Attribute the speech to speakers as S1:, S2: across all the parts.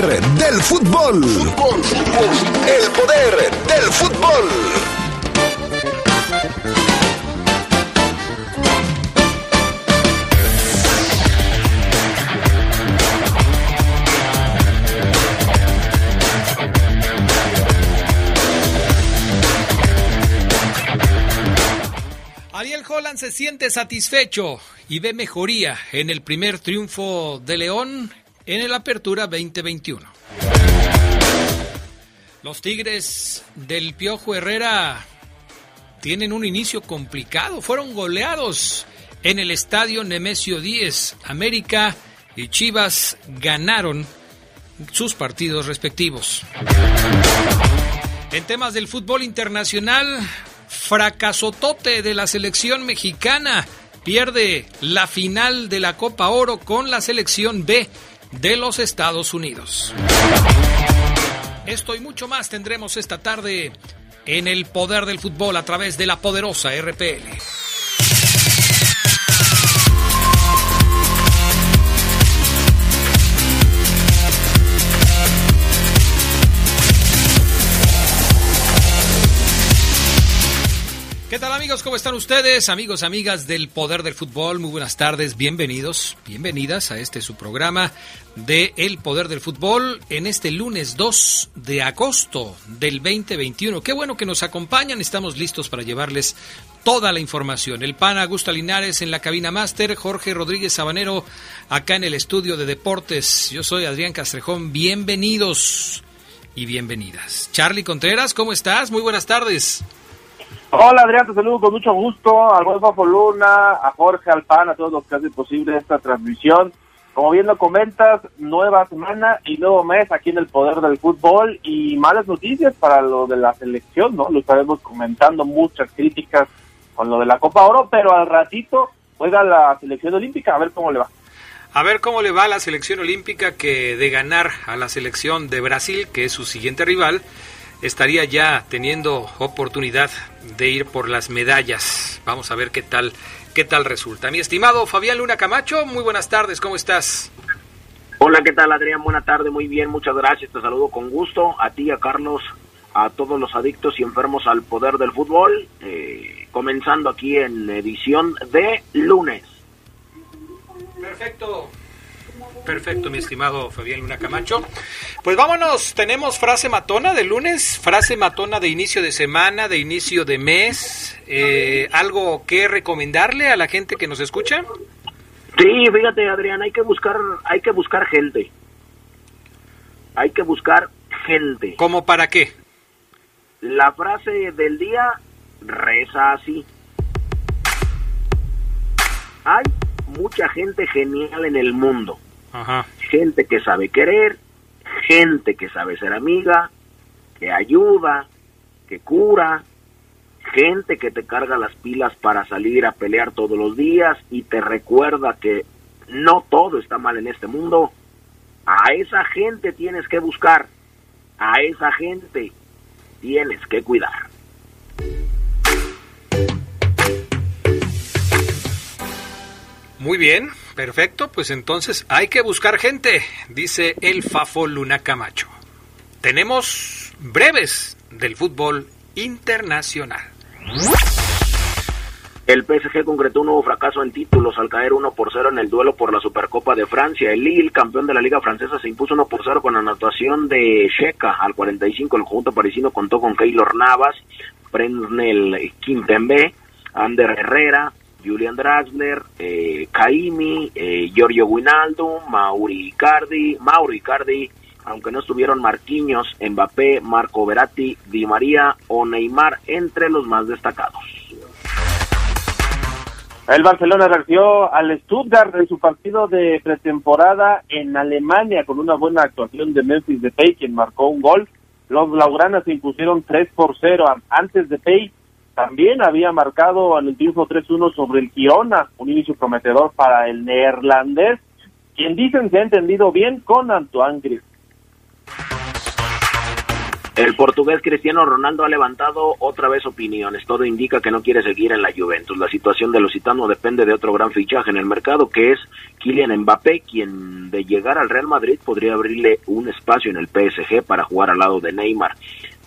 S1: poder del fútbol. fútbol. El poder del fútbol.
S2: Ariel Holland se siente satisfecho y ve mejoría en el primer triunfo de León en el Apertura 2021. Los Tigres del Piojo Herrera tienen un inicio complicado. Fueron goleados en el estadio Nemesio 10. América y Chivas ganaron sus partidos respectivos. En temas del fútbol internacional, fracasotote de la selección mexicana. Pierde la final de la Copa Oro con la selección B de los Estados Unidos. Esto y mucho más tendremos esta tarde en el poder del fútbol a través de la poderosa RPL. ¿Qué tal amigos? ¿Cómo están ustedes? Amigos, amigas del Poder del Fútbol, muy buenas tardes, bienvenidos, bienvenidas a este su programa de El Poder del Fútbol en este lunes 2 de agosto del 2021. Qué bueno que nos acompañan, estamos listos para llevarles toda la información. El PAN Augusto Linares en la cabina máster, Jorge Rodríguez Sabanero acá en el estudio de deportes. Yo soy Adrián Castrejón, bienvenidos y bienvenidas. Charlie Contreras, ¿cómo estás? Muy buenas tardes.
S3: Hola Adrián, te saludo con mucho gusto, al buen a Jorge Alpan, a todos los que hacen posible esta transmisión. Como bien lo comentas, nueva semana y nuevo mes aquí en el Poder del Fútbol y malas noticias para lo de la selección, ¿no? Lo estaremos comentando, muchas críticas con lo de la Copa Oro, pero al ratito juega la selección olímpica, a ver cómo le va.
S2: A ver cómo le va la selección olímpica que de ganar a la selección de Brasil, que es su siguiente rival, estaría ya teniendo oportunidad de ir por las medallas. Vamos a ver qué tal, qué tal resulta. Mi estimado Fabián Luna Camacho, muy buenas tardes, ¿cómo estás?
S4: Hola, ¿qué tal Adrián? Buena tarde, muy bien, muchas gracias, te saludo con gusto, a ti, a Carlos, a todos los adictos y enfermos al poder del fútbol, eh, comenzando aquí en edición de lunes.
S2: Perfecto. Perfecto, mi estimado Fabián Luna Camacho. Pues vámonos, tenemos frase matona de lunes, frase matona de inicio de semana, de inicio de mes. Eh, ¿Algo que recomendarle a la gente que nos escucha?
S4: Sí, fíjate, Adrián, hay que buscar, hay que buscar gente. Hay que buscar gente.
S2: ¿Cómo para qué?
S4: La frase del día reza así. Hay mucha gente genial en el mundo Gente que sabe querer, gente que sabe ser amiga, que ayuda, que cura, gente que te carga las pilas para salir a pelear todos los días y te recuerda que no todo está mal en este mundo. A esa gente tienes que buscar, a esa gente tienes que cuidar.
S2: Muy bien, perfecto, pues entonces hay que buscar gente, dice el Fafo Luna Camacho. Tenemos breves del fútbol internacional.
S4: El PSG concretó un nuevo fracaso en títulos al caer 1 por 0 en el duelo por la Supercopa de Francia. El Lille, campeón de la Liga Francesa, se impuso 1 por 0 con anotación de Sheka al 45. El conjunto parisino contó con Keylor Navas, Prenel Kimpembe, Ander Herrera, Julian Draxler, eh, Kaimi, eh, Giorgio Guinaldo, Mauri Icardi, Mauri Icardi, aunque no estuvieron Marquinhos, Mbappé, Marco Verratti, Di María o Neymar entre los más destacados.
S3: El Barcelona reaccionó al Stuttgart en su partido de pretemporada en Alemania con una buena actuación de Memphis Depay, quien marcó un gol. Los Blaugranas se impusieron 3 por 0 antes de Depay también había marcado en el triunfo 3-1 sobre el Girona, un inicio prometedor para el neerlandés, quien dicen se ha entendido bien con Antoine Griezmann.
S4: El portugués Cristiano Ronaldo ha levantado otra vez opiniones. Todo indica que no quiere seguir en la Juventus. La situación de Lusitano depende de otro gran fichaje en el mercado, que es Kylian Mbappé, quien de llegar al Real Madrid podría abrirle un espacio en el PSG para jugar al lado de Neymar.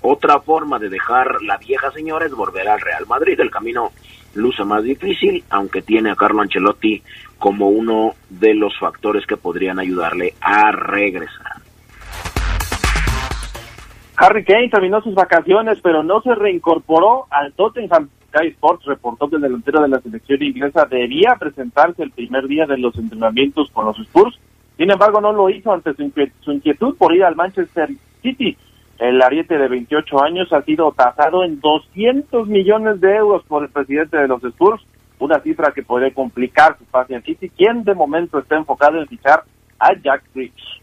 S4: Otra forma de dejar la vieja señora es volver al Real Madrid. El camino luce más difícil, aunque tiene a Carlo Ancelotti como uno de los factores que podrían ayudarle a regresar.
S3: Harry Kane terminó sus vacaciones, pero no se reincorporó al Tottenham. Sky Sports reportó que el delantero de la selección inglesa debía presentarse el primer día de los entrenamientos con los Spurs. Sin embargo, no lo hizo ante su inquietud por ir al Manchester City. El ariete de 28 años ha sido tasado en 200 millones de euros por el presidente de los Spurs, una cifra que puede complicar su pase en City, quien de momento está enfocado en fichar a Jack Rich.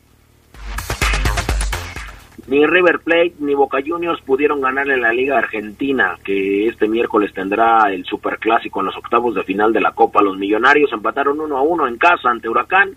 S4: Ni River Plate ni Boca Juniors pudieron ganar en la Liga Argentina, que este miércoles tendrá el Superclásico en los octavos de final de la Copa. Los Millonarios empataron uno a uno en casa ante Huracán.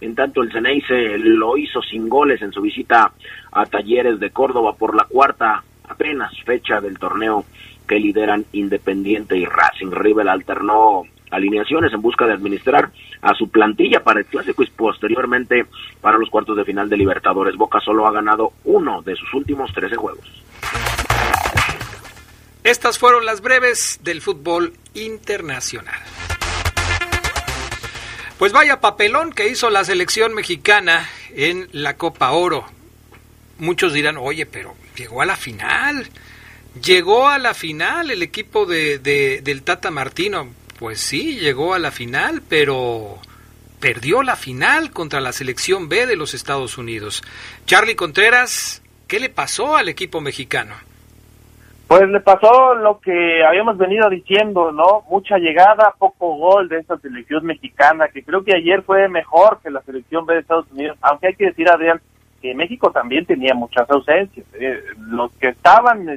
S4: En tanto, el Ceneice lo hizo sin goles en su visita a Talleres de Córdoba por la cuarta apenas fecha del torneo que lideran Independiente y Racing. River alternó alineaciones en busca de administrar a su plantilla para el clásico y posteriormente para los cuartos de final de Libertadores. Boca solo ha ganado uno de sus últimos 13 juegos.
S2: Estas fueron las breves del fútbol internacional. Pues vaya papelón que hizo la selección mexicana en la Copa Oro. Muchos dirán, oye, pero llegó a la final. Llegó a la final el equipo de, de, del Tata Martino. Pues sí, llegó a la final, pero perdió la final contra la selección B de los Estados Unidos. Charlie Contreras, ¿qué le pasó al equipo mexicano?
S3: Pues le pasó lo que habíamos venido diciendo, ¿no? Mucha llegada, poco gol de esta selección mexicana, que creo que ayer fue mejor que la selección B de Estados Unidos, aunque hay que decir, Adrián, que México también tenía muchas ausencias. Eh, los que estaban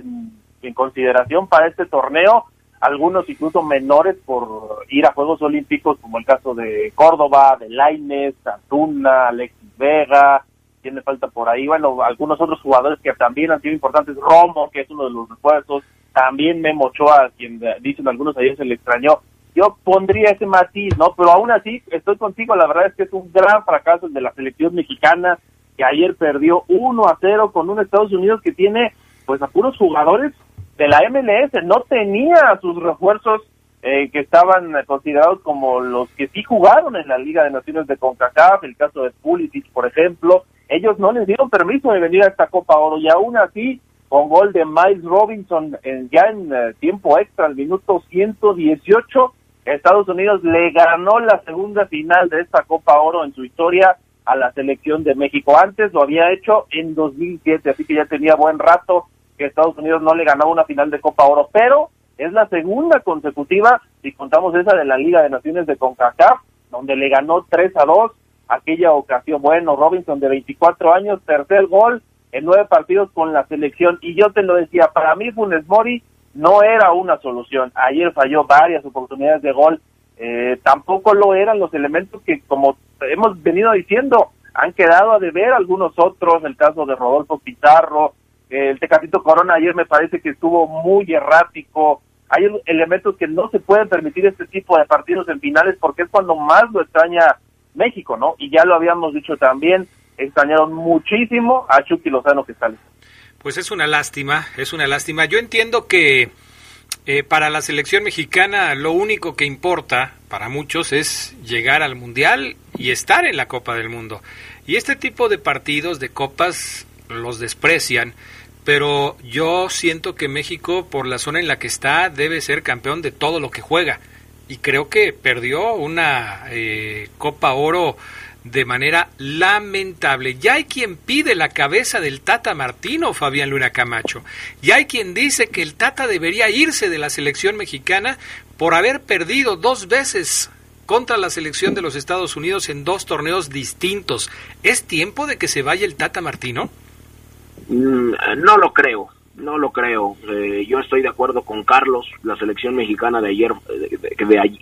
S3: en consideración para este torneo algunos incluso menores por ir a Juegos Olímpicos, como el caso de Córdoba, de Laines, Antuna, Alexis Vega, tiene falta por ahí, bueno, algunos otros jugadores que también han sido importantes, Romo, que es uno de los refuerzos, también Memo Ochoa, quien dicen algunos ayer se le extrañó. Yo pondría ese matiz, ¿no? Pero aún así, estoy contigo, la verdad es que es un gran fracaso el de la selección mexicana, que ayer perdió 1 a 0 con un Estados Unidos que tiene, pues, a jugadores de la MLS, no tenía sus refuerzos eh, que estaban considerados como los que sí jugaron en la Liga de Naciones de CONCACAF, el caso de Pulisic, por ejemplo, ellos no les dieron permiso de venir a esta Copa Oro y aún así, con gol de Miles Robinson en, ya en eh, tiempo extra, al minuto 118, Estados Unidos le ganó la segunda final de esta Copa Oro en su historia a la selección de México. Antes lo había hecho en 2007, así que ya tenía buen rato que Estados Unidos no le ganaba una final de Copa Oro, pero es la segunda consecutiva, si contamos esa de la Liga de Naciones de CONCACAF, donde le ganó 3 a 2 aquella ocasión. Bueno, Robinson de 24 años, tercer gol en nueve partidos con la selección. Y yo te lo decía, para mí Funes Mori no era una solución. Ayer falló varias oportunidades de gol. Eh, tampoco lo eran los elementos que, como hemos venido diciendo, han quedado a deber algunos otros, el caso de Rodolfo Pizarro, el Tecatito Corona ayer me parece que estuvo muy errático. Hay elementos que no se pueden permitir este tipo de partidos en finales porque es cuando más lo extraña México, ¿no? Y ya lo habíamos dicho también, extrañaron muchísimo a Chucky Lozano que sale.
S2: Pues es una lástima, es una lástima. Yo entiendo que eh, para la selección mexicana lo único que importa para muchos es llegar al Mundial y estar en la Copa del Mundo. Y este tipo de partidos, de copas, los desprecian pero yo siento que México, por la zona en la que está, debe ser campeón de todo lo que juega. Y creo que perdió una eh, Copa Oro de manera lamentable. Ya hay quien pide la cabeza del Tata Martino, Fabián Luna Camacho. Y hay quien dice que el Tata debería irse de la selección mexicana por haber perdido dos veces contra la selección de los Estados Unidos en dos torneos distintos. ¿Es tiempo de que se vaya el Tata Martino?
S4: Mm, no lo creo, no lo creo. Eh, yo estoy de acuerdo con Carlos. La selección mexicana de ayer,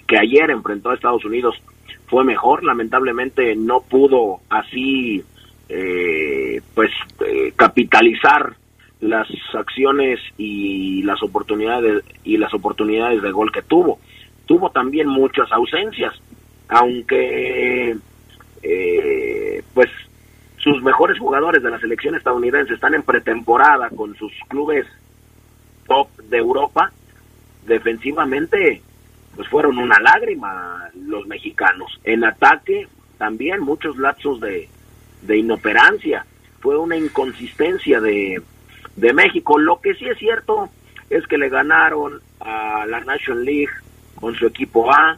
S4: que ayer enfrentó a Estados Unidos, fue mejor. Lamentablemente no pudo así, eh, pues, eh, capitalizar las acciones y las oportunidades y las oportunidades de gol que tuvo. Tuvo también muchas ausencias, aunque eh, pues sus mejores jugadores de la selección estadounidense están en pretemporada con sus clubes top de Europa, defensivamente pues fueron una lágrima los mexicanos. En ataque también muchos lapsos de, de inoperancia, fue una inconsistencia de, de México. Lo que sí es cierto es que le ganaron a la National League con su equipo A,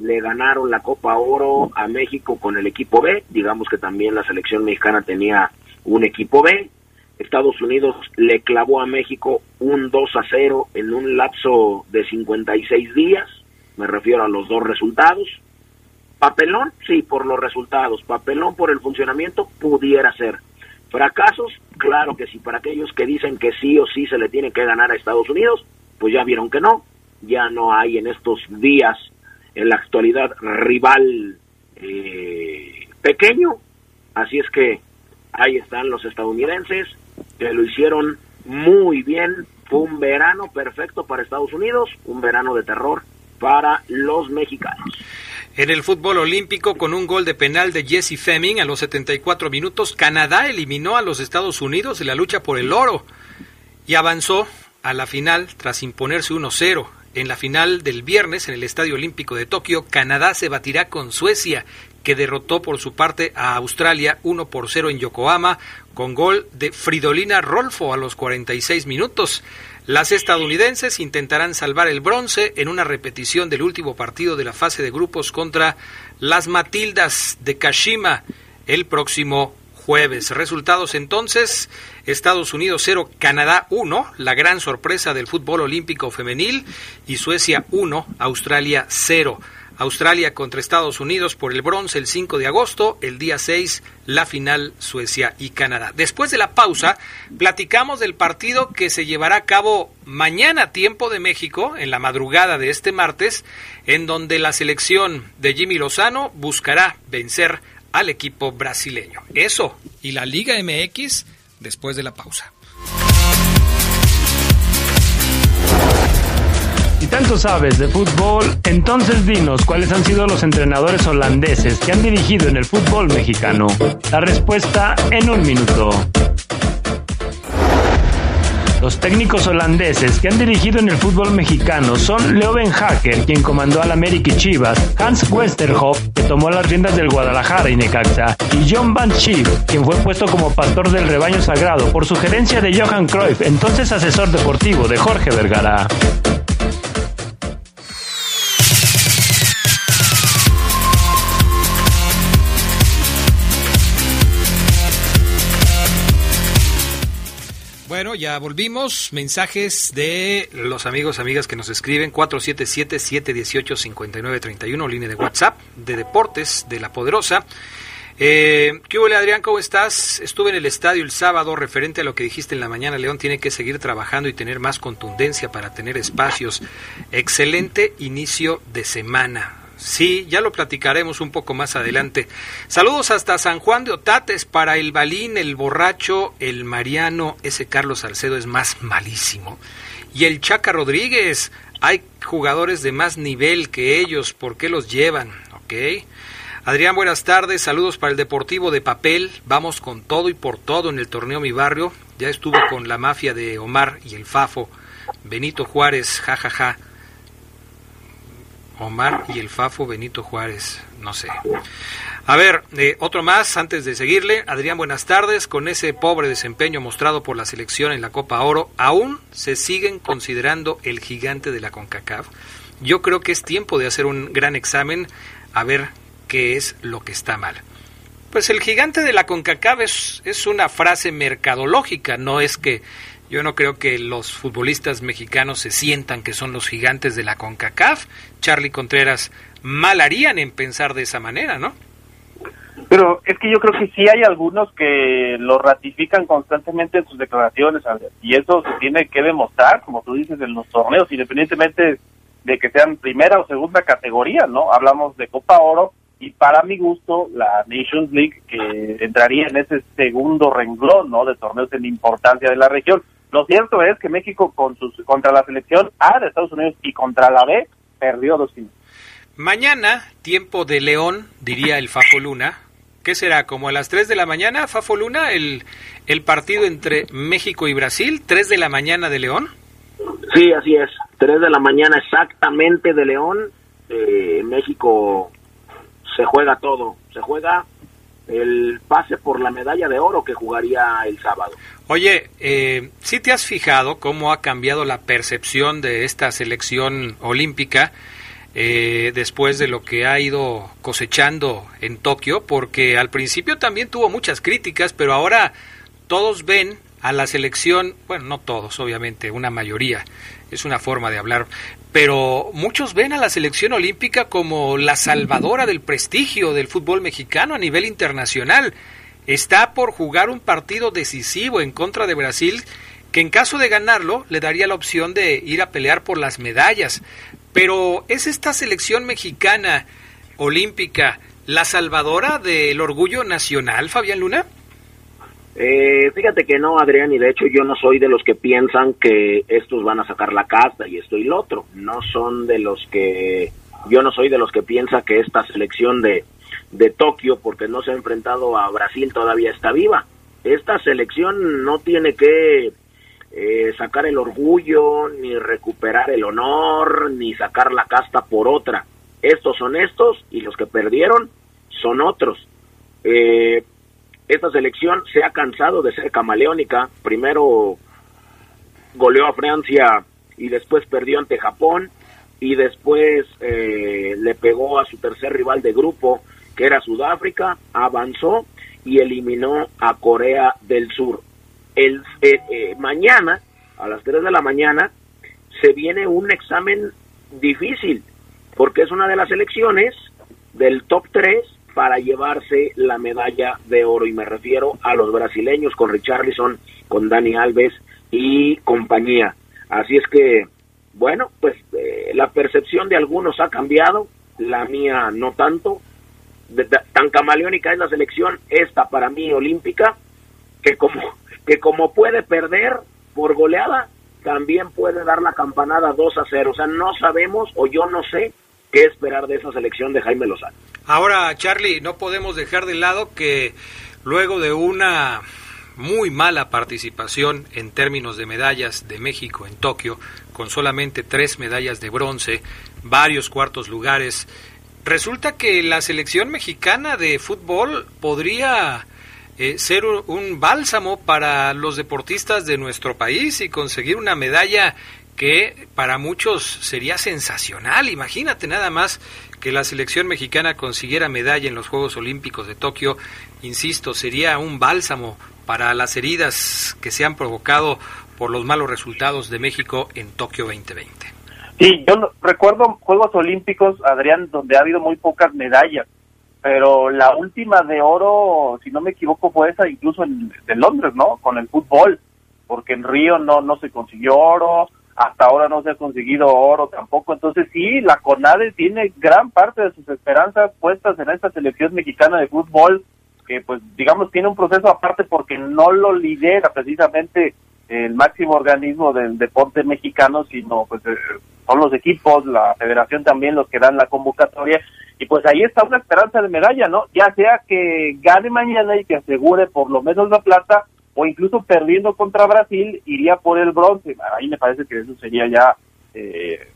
S4: le ganaron la Copa Oro a México con el equipo B, digamos que también la selección mexicana tenía un equipo B. Estados Unidos le clavó a México un 2 a 0 en un lapso de 56 días, me refiero a los dos resultados. Papelón, sí, por los resultados, papelón por el funcionamiento pudiera ser. Fracasos, claro que sí, para aquellos que dicen que sí o sí se le tiene que ganar a Estados Unidos, pues ya vieron que no, ya no hay en estos días, en la actualidad, rival eh, pequeño, así es que ahí están los estadounidenses, que lo hicieron muy bien, fue un verano perfecto para Estados Unidos, un verano de terror para los mexicanos.
S2: En el fútbol olímpico, con un gol de penal de Jesse Fleming a los 74 minutos, Canadá eliminó a los Estados Unidos en la lucha por el oro y avanzó a la final tras imponerse 1-0. En la final del viernes en el Estadio Olímpico de Tokio, Canadá se batirá con Suecia, que derrotó por su parte a Australia 1 por 0 en Yokohama, con gol de Fridolina Rolfo a los 46 minutos. Las estadounidenses intentarán salvar el bronce en una repetición del último partido de la fase de grupos contra las Matildas de Kashima el próximo jueves. Resultados entonces, Estados Unidos 0, Canadá 1, la gran sorpresa del fútbol olímpico femenil, y Suecia 1, Australia 0. Australia contra Estados Unidos por el bronce el 5 de agosto, el día 6 la final Suecia y Canadá. Después de la pausa, platicamos del partido que se llevará a cabo mañana tiempo de México, en la madrugada de este martes, en donde la selección de Jimmy Lozano buscará vencer al equipo brasileño. Eso y la Liga MX después de la pausa.
S5: Si tanto sabes de fútbol, entonces dinos cuáles han sido los entrenadores holandeses que han dirigido en el fútbol mexicano. La respuesta en un minuto. Los técnicos holandeses que han dirigido en el fútbol mexicano son Leo Ben Hacker, quien comandó al América y Chivas, Hans Westerhoff, que tomó las riendas del Guadalajara y Necaxa, y John Van Schiff, quien fue puesto como pastor del rebaño sagrado por sugerencia de Johan Cruyff, entonces asesor deportivo de Jorge Vergara.
S2: Ya volvimos. Mensajes de los amigos, amigas que nos escriben 477-718-5931, línea de WhatsApp de Deportes de La Poderosa. Eh, ¿Qué hubo, Adrián? ¿Cómo estás? Estuve en el estadio el sábado, referente a lo que dijiste en la mañana. León tiene que seguir trabajando y tener más contundencia para tener espacios. Excelente inicio de semana. Sí, ya lo platicaremos un poco más adelante. Saludos hasta San Juan de Otates para el Balín, el Borracho, el Mariano. Ese Carlos Salcedo es más malísimo. Y el Chaca Rodríguez. Hay jugadores de más nivel que ellos. ¿Por qué los llevan? ¿Ok? Adrián, buenas tardes. Saludos para el Deportivo de Papel. Vamos con todo y por todo en el torneo Mi Barrio. Ya estuvo con la mafia de Omar y el Fafo. Benito Juárez, jajaja. Ja, ja. Omar y el Fafo Benito Juárez, no sé. A ver, eh, otro más antes de seguirle. Adrián, buenas tardes. Con ese pobre desempeño mostrado por la selección en la Copa Oro, ¿aún se siguen considerando el gigante de la CONCACAF? Yo creo que es tiempo de hacer un gran examen a ver qué es lo que está mal. Pues el gigante de la CONCACAF es, es una frase mercadológica, no es que yo no creo que los futbolistas mexicanos se sientan que son los gigantes de la CONCACAF. Charlie Contreras mal harían en pensar de esa manera, ¿no?
S3: Pero es que yo creo que sí hay algunos que lo ratifican constantemente en sus declaraciones, y eso se tiene que demostrar, como tú dices, en los torneos, independientemente de que sean primera o segunda categoría, ¿no? Hablamos de Copa Oro y para mi gusto la Nations League que entraría en ese segundo renglón, ¿no? De torneos en importancia de la región Lo cierto es que México con sus, contra la selección A de Estados Unidos y contra la B perdió dos finales.
S2: Mañana, tiempo de León, diría el Fafo Luna. ¿Qué será? ¿Como a las 3 de la mañana, Fafo Luna, el, el partido entre México y Brasil? ¿3 de la mañana de León?
S4: Sí, así es. 3 de la mañana exactamente de León. Eh, México se juega todo. Se juega el pase por la medalla de oro que jugaría el sábado.
S2: Oye, eh, ¿sí te has fijado cómo ha cambiado la percepción de esta selección olímpica eh, después de lo que ha ido cosechando en Tokio? Porque al principio también tuvo muchas críticas, pero ahora todos ven a la selección, bueno, no todos, obviamente, una mayoría, es una forma de hablar, pero muchos ven a la selección olímpica como la salvadora del prestigio del fútbol mexicano a nivel internacional. Está por jugar un partido decisivo en contra de Brasil que en caso de ganarlo le daría la opción de ir a pelear por las medallas. Pero ¿es esta selección mexicana olímpica la salvadora del orgullo nacional, Fabián Luna?
S4: Eh, fíjate que no, Adrián, y de hecho yo no soy de los que piensan que estos van a sacar la casta y esto y lo otro. No son de los que, yo no soy de los que piensa que esta selección de, de Tokio, porque no se ha enfrentado a Brasil, todavía está viva. Esta selección no tiene que eh, sacar el orgullo, ni recuperar el honor, ni sacar la casta por otra. Estos son estos y los que perdieron son otros. Eh, esta selección se ha cansado de ser camaleónica. Primero goleó a Francia y después perdió ante Japón y después eh, le pegó a su tercer rival de grupo, que era Sudáfrica, avanzó y eliminó a Corea del Sur. El, eh, eh, mañana, a las 3 de la mañana, se viene un examen difícil, porque es una de las elecciones del top 3 para llevarse la medalla de oro y me refiero a los brasileños con Richarlison, con Dani Alves y compañía. Así es que, bueno, pues eh, la percepción de algunos ha cambiado, la mía no tanto. tan camaleónica es la selección esta para mí olímpica que como que como puede perder por goleada también puede dar la campanada 2 a 0. O sea, no sabemos o yo no sé qué esperar de esa selección de Jaime Lozano.
S2: Ahora, Charlie, no podemos dejar de lado que luego de una muy mala participación en términos de medallas de México en Tokio, con solamente tres medallas de bronce, varios cuartos lugares, resulta que la selección mexicana de fútbol podría eh, ser un bálsamo para los deportistas de nuestro país y conseguir una medalla que para muchos sería sensacional. Imagínate nada más que la selección mexicana consiguiera medalla en los Juegos Olímpicos de Tokio, insisto, sería un bálsamo para las heridas que se han provocado por los malos resultados de México en Tokio 2020.
S3: Sí, yo recuerdo Juegos Olímpicos, Adrián, donde ha habido muy pocas medallas, pero la última de oro, si no me equivoco, fue esa incluso en, Londres, ¿no? Con el fútbol, porque en Río no, no se consiguió oro, hasta ahora no se ha conseguido oro tampoco, entonces sí, la CONADE tiene gran parte de sus esperanzas puestas en esta selección mexicana de fútbol, que pues digamos tiene un proceso aparte porque no lo lidera precisamente el máximo organismo del deporte mexicano, sino pues eh, son los equipos, la federación también los que dan la convocatoria, y pues ahí está una esperanza de medalla, ¿no? Ya sea que gane mañana y que asegure por lo menos la plata, o incluso perdiendo contra Brasil iría por el bronce. Ahí me parece que eso sería ya, eh,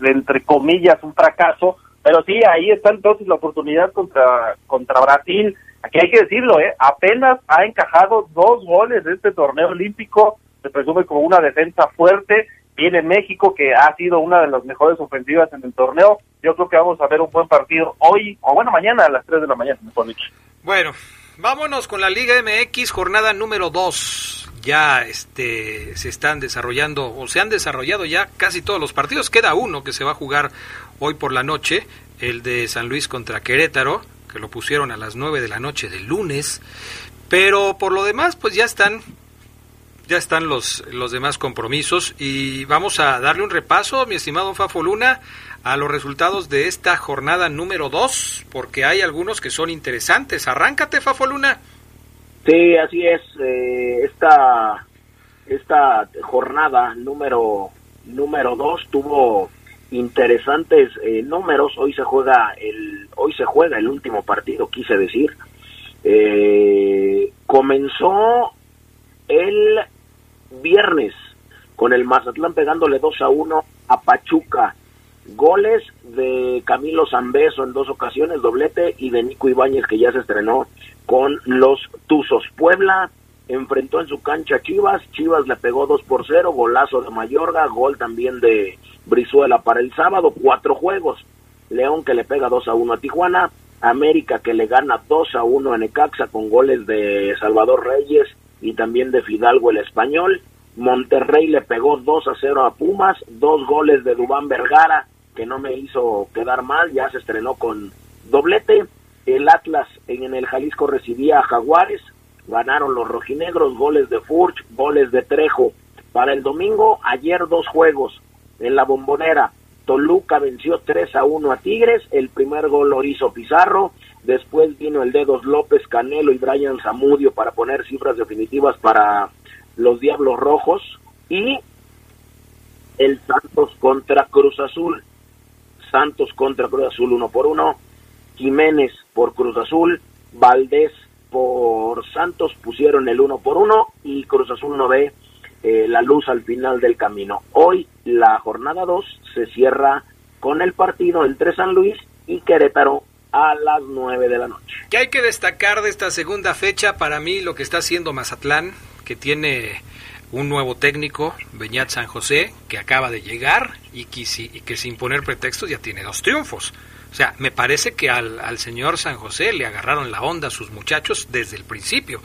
S3: entre comillas, un fracaso. Pero sí, ahí está entonces la oportunidad contra, contra Brasil. Aquí hay que decirlo, ¿eh? apenas ha encajado dos goles de este torneo olímpico, se presume como una defensa fuerte. Viene México, que ha sido una de las mejores ofensivas en el torneo. Yo creo que vamos a ver un buen partido hoy, o bueno, mañana a las 3 de la mañana, mejor dicho.
S2: Bueno, Vámonos con la Liga MX, jornada número 2. Ya este, se están desarrollando, o se han desarrollado ya casi todos los partidos. Queda uno que se va a jugar hoy por la noche, el de San Luis contra Querétaro, que lo pusieron a las 9 de la noche del lunes. Pero por lo demás, pues ya están ya están los, los demás compromisos y vamos a darle un repaso, mi estimado Fafo Luna, a los resultados de esta jornada número 2, porque hay algunos que son interesantes. Arráncate, Fafo Luna.
S4: Sí, así es. Eh, esta esta jornada número número 2 tuvo interesantes eh, números. Hoy se juega el hoy se juega el último partido, quise decir. Eh, comenzó el viernes con el Mazatlán pegándole 2 a 1 a Pachuca. Goles de Camilo Zambeso en dos ocasiones, doblete, y de Nico Ibáñez que ya se estrenó con los Tuzos. Puebla enfrentó en su cancha a Chivas, Chivas le pegó 2 por 0, golazo de Mayorga, gol también de Brizuela para el sábado, cuatro juegos. León que le pega 2 a 1 a Tijuana, América que le gana 2 a 1 a Necaxa con goles de Salvador Reyes y también de Fidalgo el español. Monterrey le pegó 2 a 0 a Pumas, dos goles de Dubán Vergara, que no me hizo quedar mal, ya se estrenó con doblete. El Atlas en el Jalisco recibía a Jaguares, ganaron los rojinegros, goles de Furch, goles de Trejo. Para el domingo, ayer dos juegos en la bombonera. Toluca venció 3 a 1 a Tigres, el primer gol lo hizo Pizarro, después vino el Dedos López, Canelo y Brian Zamudio para poner cifras definitivas para los Diablos Rojos y el Santos contra Cruz Azul. Santos contra Cruz Azul uno por uno, Jiménez por Cruz Azul, Valdés por Santos pusieron el uno por uno y Cruz Azul no ve eh, la luz al final del camino. Hoy la jornada 2 se cierra con el partido entre San Luis y Querétaro a las 9 de la noche.
S2: ¿Qué hay que destacar de esta segunda fecha? Para mí lo que está haciendo Mazatlán, que tiene un nuevo técnico, Beñat San José, que acaba de llegar y que, y que sin poner pretextos ya tiene dos triunfos. O sea, me parece que al, al, señor San José le agarraron la onda a sus muchachos desde el principio.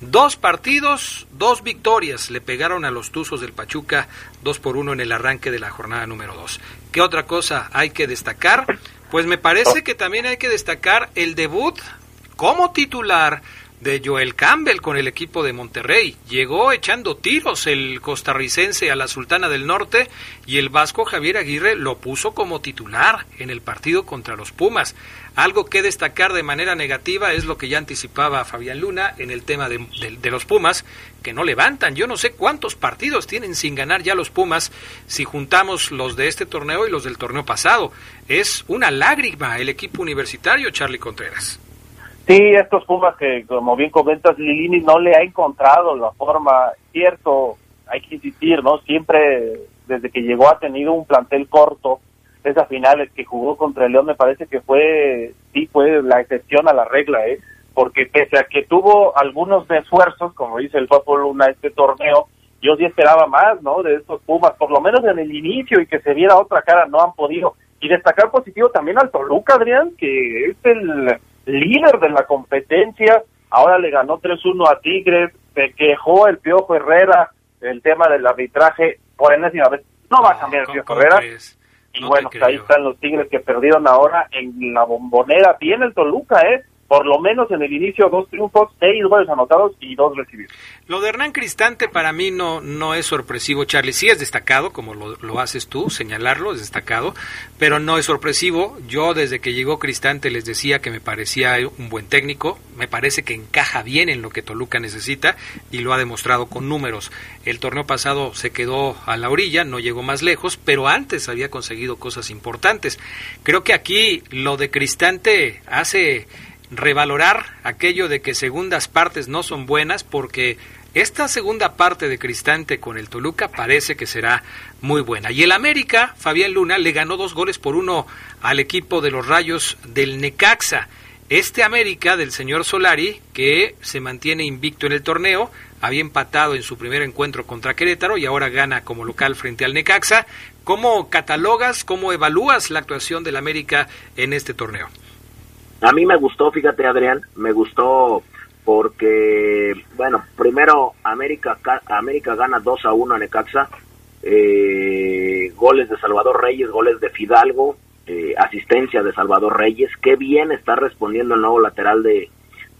S2: Dos partidos, dos victorias le pegaron a los Tuzos del Pachuca, dos por uno en el arranque de la jornada número dos. ¿Qué otra cosa hay que destacar? Pues me parece que también hay que destacar el debut como titular de Joel Campbell con el equipo de Monterrey. Llegó echando tiros el costarricense a la Sultana del Norte y el vasco Javier Aguirre lo puso como titular en el partido contra los Pumas. Algo que destacar de manera negativa es lo que ya anticipaba Fabián Luna en el tema de, de, los Pumas, que no levantan. Yo no sé cuántos partidos tienen sin ganar ya los Pumas si juntamos los de este torneo y los del torneo pasado. Es una lágrima el equipo universitario, Charlie Contreras.
S3: Sí, estos Pumas que, como bien comentas, Lilini no le ha encontrado la forma, cierto, hay que insistir, ¿no? Siempre, desde que llegó, ha tenido un plantel corto. Esa final que jugó contra el León me parece que fue, sí, fue la excepción a la regla, ¿eh? Porque pese a que tuvo algunos esfuerzos, como dice el Fútbol Luna, este torneo, yo sí esperaba más, ¿no? De estos Pumas, por lo menos en el inicio y que se viera otra cara, no han podido. Y destacar positivo también al Toluca, Adrián, que es el líder de la competencia, ahora le ganó 3-1 a Tigres, se quejó el Piojo Herrera el tema del arbitraje por enésima vez. No va a cambiar el Piojo Herrera. Y no bueno, pues ahí están los Tigres que perdieron ahora en la bombonera. Tiene el Toluca, ¿eh? Por lo menos en el inicio dos triunfos, seis goles anotados y dos recibidos.
S2: Lo de Hernán Cristante para mí no, no es sorpresivo, Charlie. Sí es destacado, como lo, lo, haces tú, señalarlo, es destacado, pero no es sorpresivo. Yo desde que llegó Cristante les decía que me parecía un buen técnico, me parece que encaja bien en lo que Toluca necesita y lo ha demostrado con números. El torneo pasado se quedó a la orilla, no llegó más lejos, pero antes había conseguido cosas importantes. Creo que aquí lo de Cristante hace revalorar aquello de que segundas partes no son buenas porque esta segunda parte de Cristante con el Toluca parece que será muy buena. Y el América, Fabián Luna, le ganó dos goles por uno al equipo de los Rayos del Necaxa. Este América del señor Solari, que se mantiene invicto en el torneo, había empatado en su primer encuentro contra Querétaro y ahora gana como local frente al Necaxa. ¿Cómo catalogas, cómo evalúas la actuación del América en este torneo?
S4: A mí me gustó, fíjate Adrián, me gustó porque, bueno, primero América, América gana 2 a 1 a Necaxa, eh, goles de Salvador Reyes, goles de Fidalgo, eh, asistencia de Salvador Reyes, qué bien está respondiendo el nuevo lateral de,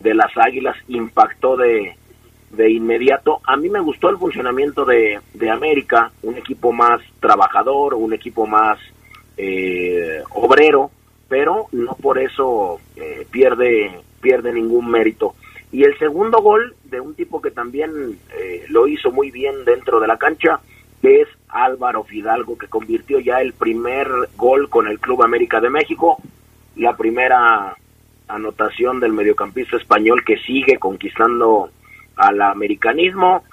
S4: de las Águilas, impactó de, de inmediato. A mí me gustó el funcionamiento de, de América, un equipo más trabajador, un equipo más eh, obrero, pero no por eso eh, pierde, pierde ningún mérito. Y el segundo gol de un tipo que también eh, lo hizo muy bien dentro de la cancha, es Álvaro Fidalgo, que convirtió ya el primer gol con el Club América de México, la primera anotación del mediocampista español que sigue conquistando al americanismo.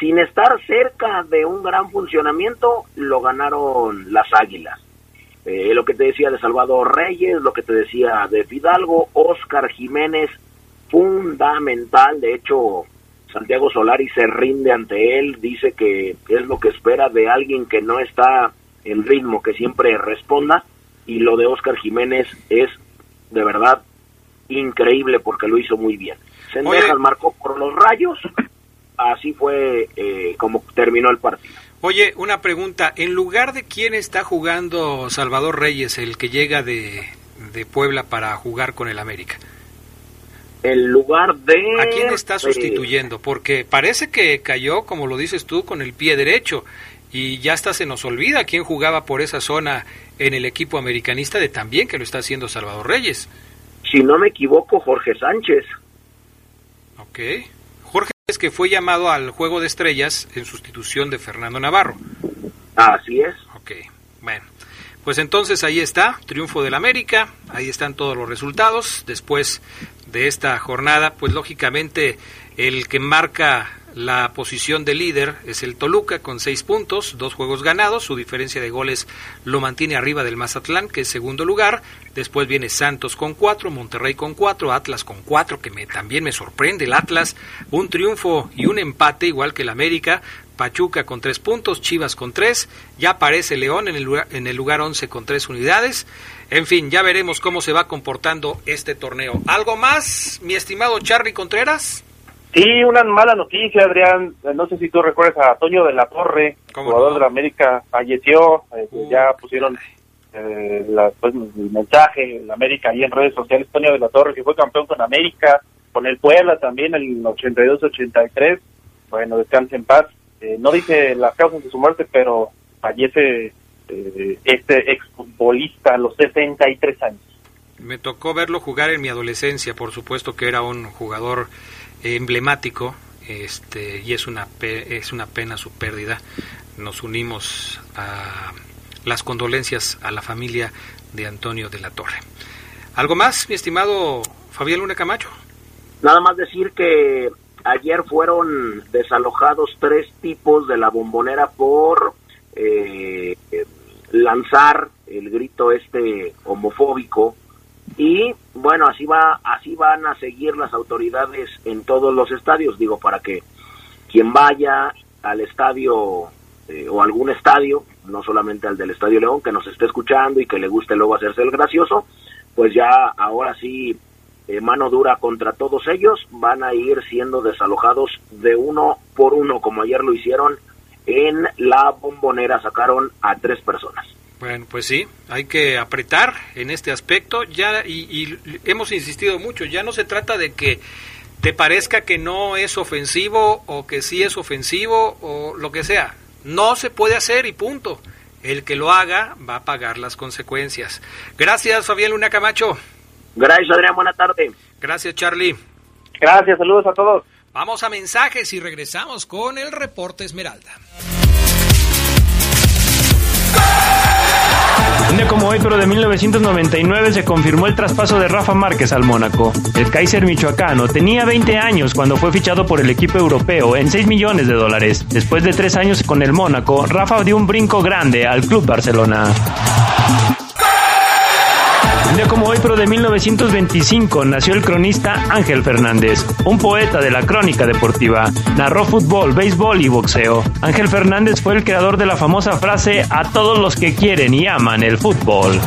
S4: Sin estar cerca de un gran funcionamiento, lo ganaron las Águilas. Eh, lo que te decía de Salvador Reyes, lo que te decía de Fidalgo, Oscar Jiménez, fundamental. De hecho, Santiago Solari se rinde ante él, dice que es lo que espera de alguien que no está en ritmo, que siempre responda. Y lo de Oscar Jiménez es de verdad increíble porque lo hizo muy bien. Sendejas marcó por los rayos, así fue eh, como terminó el partido.
S2: Oye, una pregunta, ¿en lugar de quién está jugando Salvador Reyes, el que llega de, de Puebla para jugar con el América?
S4: En lugar de...
S2: ¿A quién está sustituyendo? Porque parece que cayó, como lo dices tú, con el pie derecho y ya hasta se nos olvida quién jugaba por esa zona en el equipo americanista de también que lo está haciendo Salvador Reyes.
S4: Si no me equivoco, Jorge Sánchez.
S2: Ok. Es que fue llamado al Juego de Estrellas en sustitución de Fernando Navarro.
S4: Así es.
S2: Ok, bueno. Pues entonces ahí está, triunfo del América, ahí están todos los resultados. Después de esta jornada, pues lógicamente el que marca la posición de líder es el Toluca con seis puntos, dos juegos ganados, su diferencia de goles lo mantiene arriba del Mazatlán, que es segundo lugar. Después viene Santos con cuatro, Monterrey con cuatro, Atlas con cuatro, que me, también me sorprende el Atlas, un triunfo y un empate igual que el América. Pachuca con tres puntos, Chivas con tres, ya aparece León en el lugar, en el lugar once con tres unidades. En fin, ya veremos cómo se va comportando este torneo. ¿Algo más, mi estimado Charlie Contreras?
S3: Sí, una mala noticia, Adrián. No sé si tú recuerdas a Toño de la Torre, jugador de la América, falleció. Eh, ya pusieron eh, pues, el mensaje en América ahí en redes sociales. Toño de la Torre, que fue campeón con América, con el Puebla también, el 82-83. Bueno, descanse en paz. Eh, no dice las causas de su muerte, pero fallece eh, este exfutbolista a los 63 años.
S2: Me tocó verlo jugar en mi adolescencia, por supuesto que era un jugador emblemático este, y es una, es una pena su pérdida. Nos unimos a las condolencias a la familia de Antonio de la Torre. ¿Algo más, mi estimado Fabián Luna Camacho?
S4: Nada más decir que ayer fueron desalojados tres tipos de la bombonera por eh, lanzar el grito este homofóbico y bueno así va así van a seguir las autoridades en todos los estadios. Digo para que quien vaya al estadio eh, o algún estadio no solamente al del Estadio León que nos esté escuchando y que le guste luego hacerse el gracioso pues ya ahora sí eh, mano dura contra todos ellos van a ir siendo desalojados de uno por uno como ayer lo hicieron en la bombonera sacaron a tres personas
S2: bueno, pues sí, hay que apretar en este aspecto. Ya y, hemos insistido mucho. Ya no se trata de que te parezca que no es ofensivo o que sí es ofensivo o lo que sea. No se puede hacer y punto. El que lo haga va a pagar las consecuencias. Gracias, Fabián Luna Camacho.
S4: Gracias, Adrián. Buena tarde.
S2: Gracias, Charlie.
S3: Gracias, saludos a todos.
S2: Vamos a mensajes y regresamos con el reporte Esmeralda.
S5: Como hoy, pero de 1999, se confirmó el traspaso de Rafa Márquez al Mónaco. El Kaiser michoacano tenía 20 años cuando fue fichado por el equipo europeo en 6 millones de dólares. Después de tres años con el Mónaco, Rafa dio un brinco grande al Club Barcelona. Un día como hoy, pero de 1925, nació el cronista Ángel Fernández, un poeta de la crónica deportiva. Narró fútbol, béisbol y boxeo. Ángel Fernández fue el creador de la famosa frase a todos los que quieren y aman el fútbol.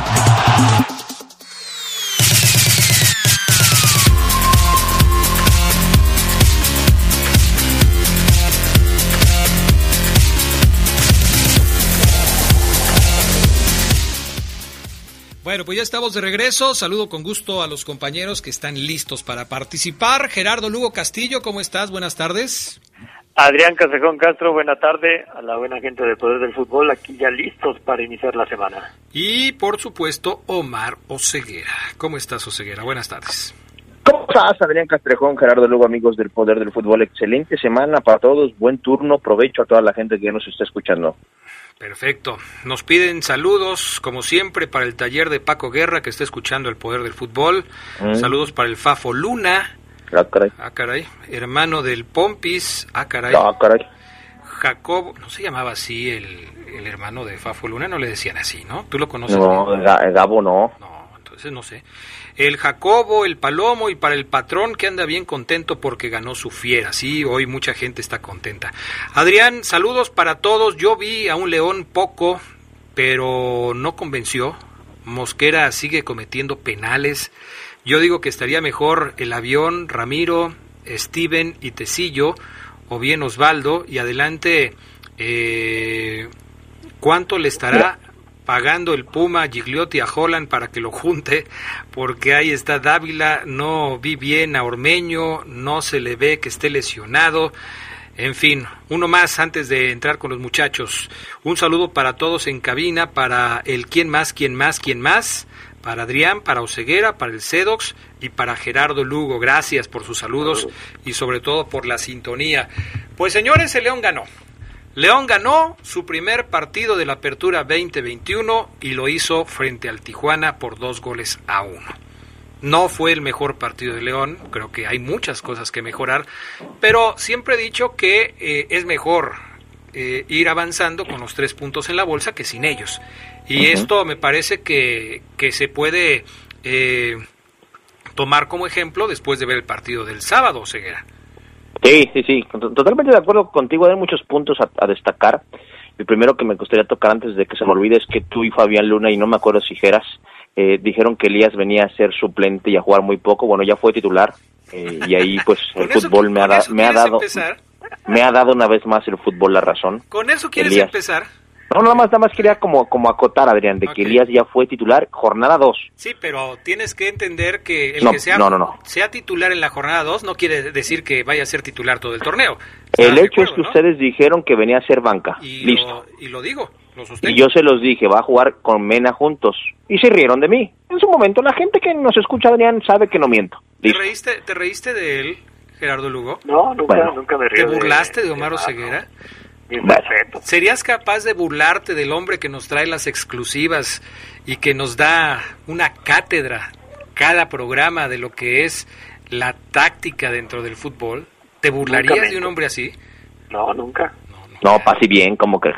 S2: Bueno, pues ya estamos de regreso. Saludo con gusto a los compañeros que están listos para participar. Gerardo Lugo Castillo, ¿cómo estás? Buenas tardes.
S6: Adrián Casejón Castro, buena tarde a la buena gente de Poder del Fútbol, aquí ya listos para iniciar la semana.
S2: Y por supuesto, Omar Oseguera. ¿Cómo estás, Oseguera? Buenas tardes.
S7: ¿Cómo estás, Adrián Castrejón, Gerardo Lugo, amigos del Poder del Fútbol? Excelente semana para todos, buen turno, provecho a toda la gente que nos está escuchando.
S2: Perfecto. Nos piden saludos, como siempre, para el taller de Paco Guerra, que está escuchando el Poder del Fútbol.
S7: Mm.
S2: Saludos para el Fafo Luna.
S7: Ah, caray.
S2: Ah, caray. Hermano del Pompis. Ah, caray.
S7: Ah, caray.
S2: Jacobo, no se llamaba así el, el hermano de Fafo Luna, no le decían así, ¿no? ¿Tú lo conoces?
S7: No, Ga- Gabo no.
S2: No, entonces no sé. El Jacobo, el Palomo y para el patrón que anda bien contento porque ganó su fiera. Sí, hoy mucha gente está contenta. Adrián, saludos para todos. Yo vi a un león poco, pero no convenció. Mosquera sigue cometiendo penales. Yo digo que estaría mejor el avión, Ramiro, Steven y Tecillo, o bien Osvaldo, y adelante, eh, ¿cuánto le estará pagando el Puma a Gigliotti a Holland para que lo junte? Porque ahí está Dávila, no vi bien a Ormeño, no se le ve que esté lesionado. En fin, uno más antes de entrar con los muchachos. Un saludo para todos en cabina, para el quién más, quién más, quién más, para Adrián, para Oceguera, para el Cedox y para Gerardo Lugo. Gracias por sus saludos y sobre todo por la sintonía. Pues señores, el León ganó. León ganó su primer partido de la Apertura 2021 y lo hizo frente al Tijuana por dos goles a uno. No fue el mejor partido de León, creo que hay muchas cosas que mejorar, pero siempre he dicho que eh, es mejor eh, ir avanzando con los tres puntos en la bolsa que sin ellos. Y esto me parece que, que se puede eh, tomar como ejemplo después de ver el partido del sábado, Ceguera.
S7: Sí, sí, sí, to- totalmente de acuerdo contigo. Hay muchos puntos a, a destacar. El primero que me gustaría tocar antes de que se me olvide es que tú y Fabián Luna, y no me acuerdo si Geras, eh, dijeron que Elías venía a ser suplente y a jugar muy poco. Bueno, ya fue titular. eh, y ahí, pues, el
S2: ¿Con eso-
S7: fútbol me ha, da- me ha dado.
S2: empezar?
S7: Me ha dado una vez más el fútbol la razón.
S2: ¿Con eso quieres
S7: Elías.
S2: empezar?
S7: No, nada más, nada más quería como, como acotar, Adrián, de que
S2: Ok.
S7: Elías ya fue titular jornada 2.
S2: Sí, pero tienes que entender que el
S7: No,
S2: que sea,
S7: no, no, no.
S2: sea titular en la jornada 2 no quiere decir que vaya a ser titular todo el torneo.
S7: El
S2: ¿Estás de
S7: hecho es que
S2: acuerdo, no?
S7: ustedes dijeron que venía a ser banca.
S2: Y
S7: Listo.
S2: lo, y lo digo, lo.
S7: Y yo se los dije, va a jugar con Mena juntos. Y se rieron de mí. En su momento, la gente que nos escucha, Adrián, sabe que no miento.
S2: ¿Te, reíste, ¿Te reíste de él, Gerardo Lugo?
S6: No, nunca,
S7: Bueno.
S6: nunca me
S2: ¿Te
S6: río.
S2: burlaste de Omar
S6: ah,
S2: Oseguera? ¿Serías capaz de burlarte del hombre que nos trae las exclusivas y que nos da una cátedra cada programa de lo que es la táctica dentro del fútbol? ¿Te burlarías de un hombre así?
S6: No, nunca.
S7: No, pase bien, como que...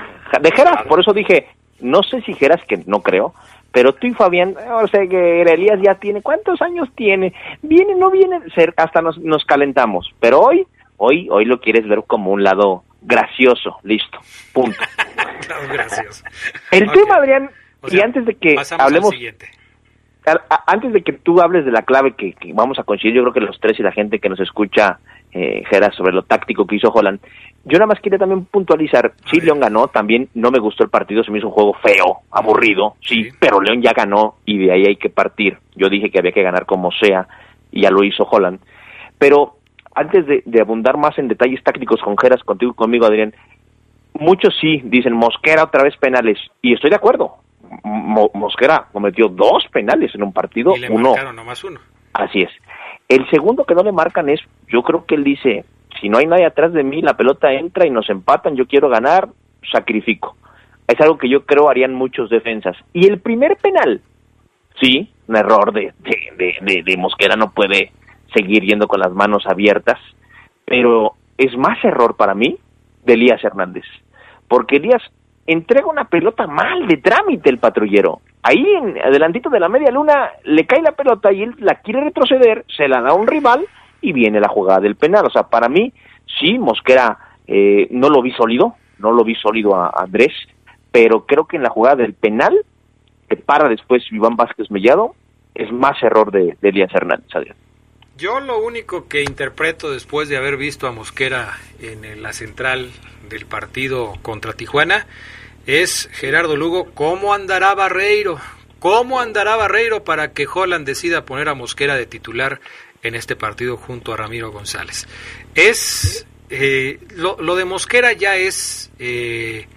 S7: De Geras, por eso dije, no sé si Geras, que no creo, pero tú y Fabián, o sea, que Elías ya tiene, ¿cuántos años tiene? Viene, no viene, hasta nos, nos calentamos. Pero hoy, hoy, hoy lo quieres ver como un lado gracioso, listo, punto.
S2: Gracias.
S7: El tema, Adrián,
S2: O
S7: y antes de que hablemos...
S2: al
S7: a- antes de que tú hables de la clave que, que vamos a coincidir, yo creo que los tres y la gente que nos escucha, eh, Gera, sobre lo táctico que hizo Holland, yo nada más quería también puntualizar, sí. León ganó, también no me gustó el partido, se me hizo un juego feo, aburrido, sí,
S2: Sí.
S7: pero León ya ganó y de ahí hay que partir. Yo dije que había que ganar como sea y ya lo hizo Holland. Pero antes de, de abundar más en detalles tácticos con Geras, contigo y conmigo, Adrián, muchos sí dicen Mosquera otra vez penales y estoy de acuerdo. Mo- Mosquera cometió dos penales en un partido,
S2: Y le
S7: uno,
S2: marcaron nomás uno.
S7: así es. El segundo que no le marcan es, yo creo que él dice, si no hay nadie atrás de mí, la pelota entra y nos empatan, yo quiero ganar, sacrifico. Es algo que yo creo harían muchos defensas. Y el primer penal, sí, un error de, de, de, de- de Mosquera, no puede seguir yendo con las manos abiertas, pero es más error para mí de Elías Hernández, porque Elías entrega una pelota mal de trámite el patrullero. Ahí, en, adelantito de la media luna, le cae la pelota y él la quiere retroceder, se la da a un rival y viene la jugada del penal. O sea, para mí, sí, Mosquera eh, no lo vi sólido, no lo vi sólido a, Andrés, pero creo que en la jugada del penal, que para después Iván Vázquez Mellado, es más error de, de Elías Hernández, Adrián.
S2: Yo lo único que interpreto después de haber visto a Mosquera en la central del partido contra Tijuana es Gerardo Lugo, ¿cómo andará Barreiro? ¿Cómo andará Barreiro para que Holland decida poner a Mosquera de titular en este partido junto a Ramiro González? Es eh, lo, lo de Mosquera ya es eh,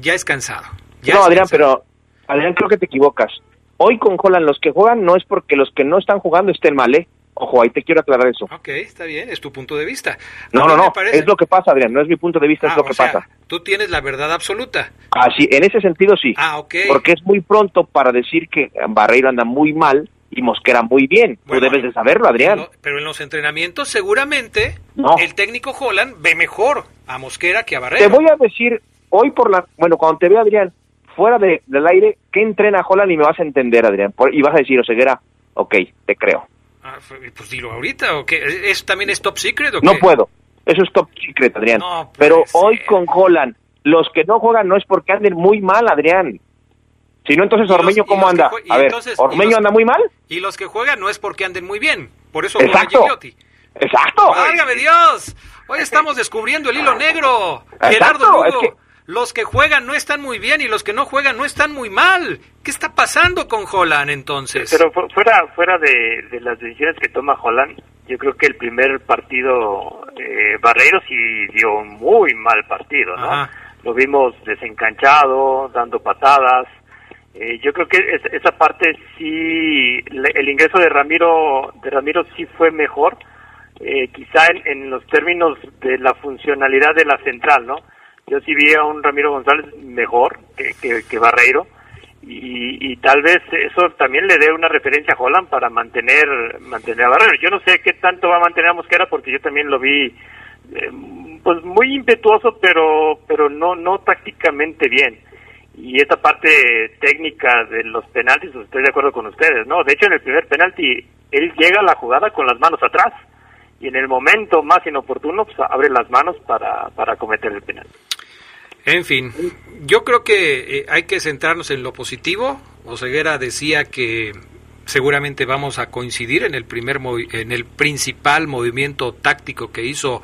S2: ya es cansado. Ya
S7: no,
S2: es
S7: Adrián,
S2: cansado.
S7: pero Adrián, creo que te equivocas. Hoy con Holland los que juegan no es porque los que no están jugando estén mal, ¿eh? Ojo, ahí te quiero aclarar eso.
S2: Ok, está bien, es tu punto de vista.
S7: No, no, no, es lo que pasa, Adrián, no es mi punto de vista, es
S2: Ah,
S7: lo
S2: o
S7: que
S2: sea,
S7: pasa.
S2: Tú tienes la verdad absoluta.
S7: Así, en ese sentido sí.
S2: Ah, ok.
S7: Porque es muy pronto para decir que Barreiro anda muy mal y Mosquera muy bien.
S2: Bueno,
S7: Tú debes de saberlo, Adrián.
S2: No, pero en los entrenamientos seguramente
S7: No.
S2: el técnico Holland ve mejor a Mosquera que a
S7: Te
S2: Barrero.
S7: voy a decir hoy por la, bueno, cuando te vea Adrián fuera de, del aire, ¿qué entrena Holland? Y me vas a entender, Adrián. Por- y vas a decir, Oseguera, ok, te creo.
S2: Ah, pues dilo ahorita, ¿o qué? ¿Es, ¿También es top secret o
S7: No puedo. Eso es top secret, Adrián.
S2: No
S7: Pero hoy con Holland, los que no juegan no es porque anden muy mal, Adrián. Si no, entonces Ormeño, ¿cómo anda? A ver,
S2: entonces,
S7: ¿Ormeño
S2: los-
S7: anda muy mal?
S2: Y los que juegan no es porque anden muy bien. Por eso juega
S7: Exacto. Exacto.
S2: ¡Válgame Dios! Hoy estamos descubriendo el hilo negro.
S7: Exacto,
S2: Gerardo Lugo,
S7: es que-
S2: los que juegan no están muy bien y los que no juegan no están muy mal. ¿Qué está pasando con Holland entonces?
S6: Pero fu- fuera fuera de, de las decisiones que toma Holland, yo creo que el primer partido eh, Barreiro sí dio un muy mal partido, ¿no?
S2: Ajá.
S6: Lo vimos desencanchado, dando patadas. Eh, yo creo que es- esa parte sí, le- el ingreso de Ramiro de Ramiro sí fue mejor, eh, quizá en, en los términos de la funcionalidad de la central, ¿no? Yo sí vi a un Ramiro González mejor que, que, Barreiro y, y tal vez eso también le dé una referencia a Holland para mantener mantener a Barrero. Yo no sé qué tanto va a mantener a Mosquera porque yo también lo vi eh, pues muy impetuoso pero pero no no tácticamente bien. Y esta parte técnica de los penaltis, pues, estoy de acuerdo con ustedes, ¿no? De hecho, en el primer penalti, él llega a la jugada con las manos atrás y en el momento más inoportuno, pues abre las manos para, para cometer el penal.
S2: En fin, yo creo que eh, hay que centrarnos en lo positivo. Oseguera decía que seguramente vamos a coincidir en el primer en el principal movimiento táctico que hizo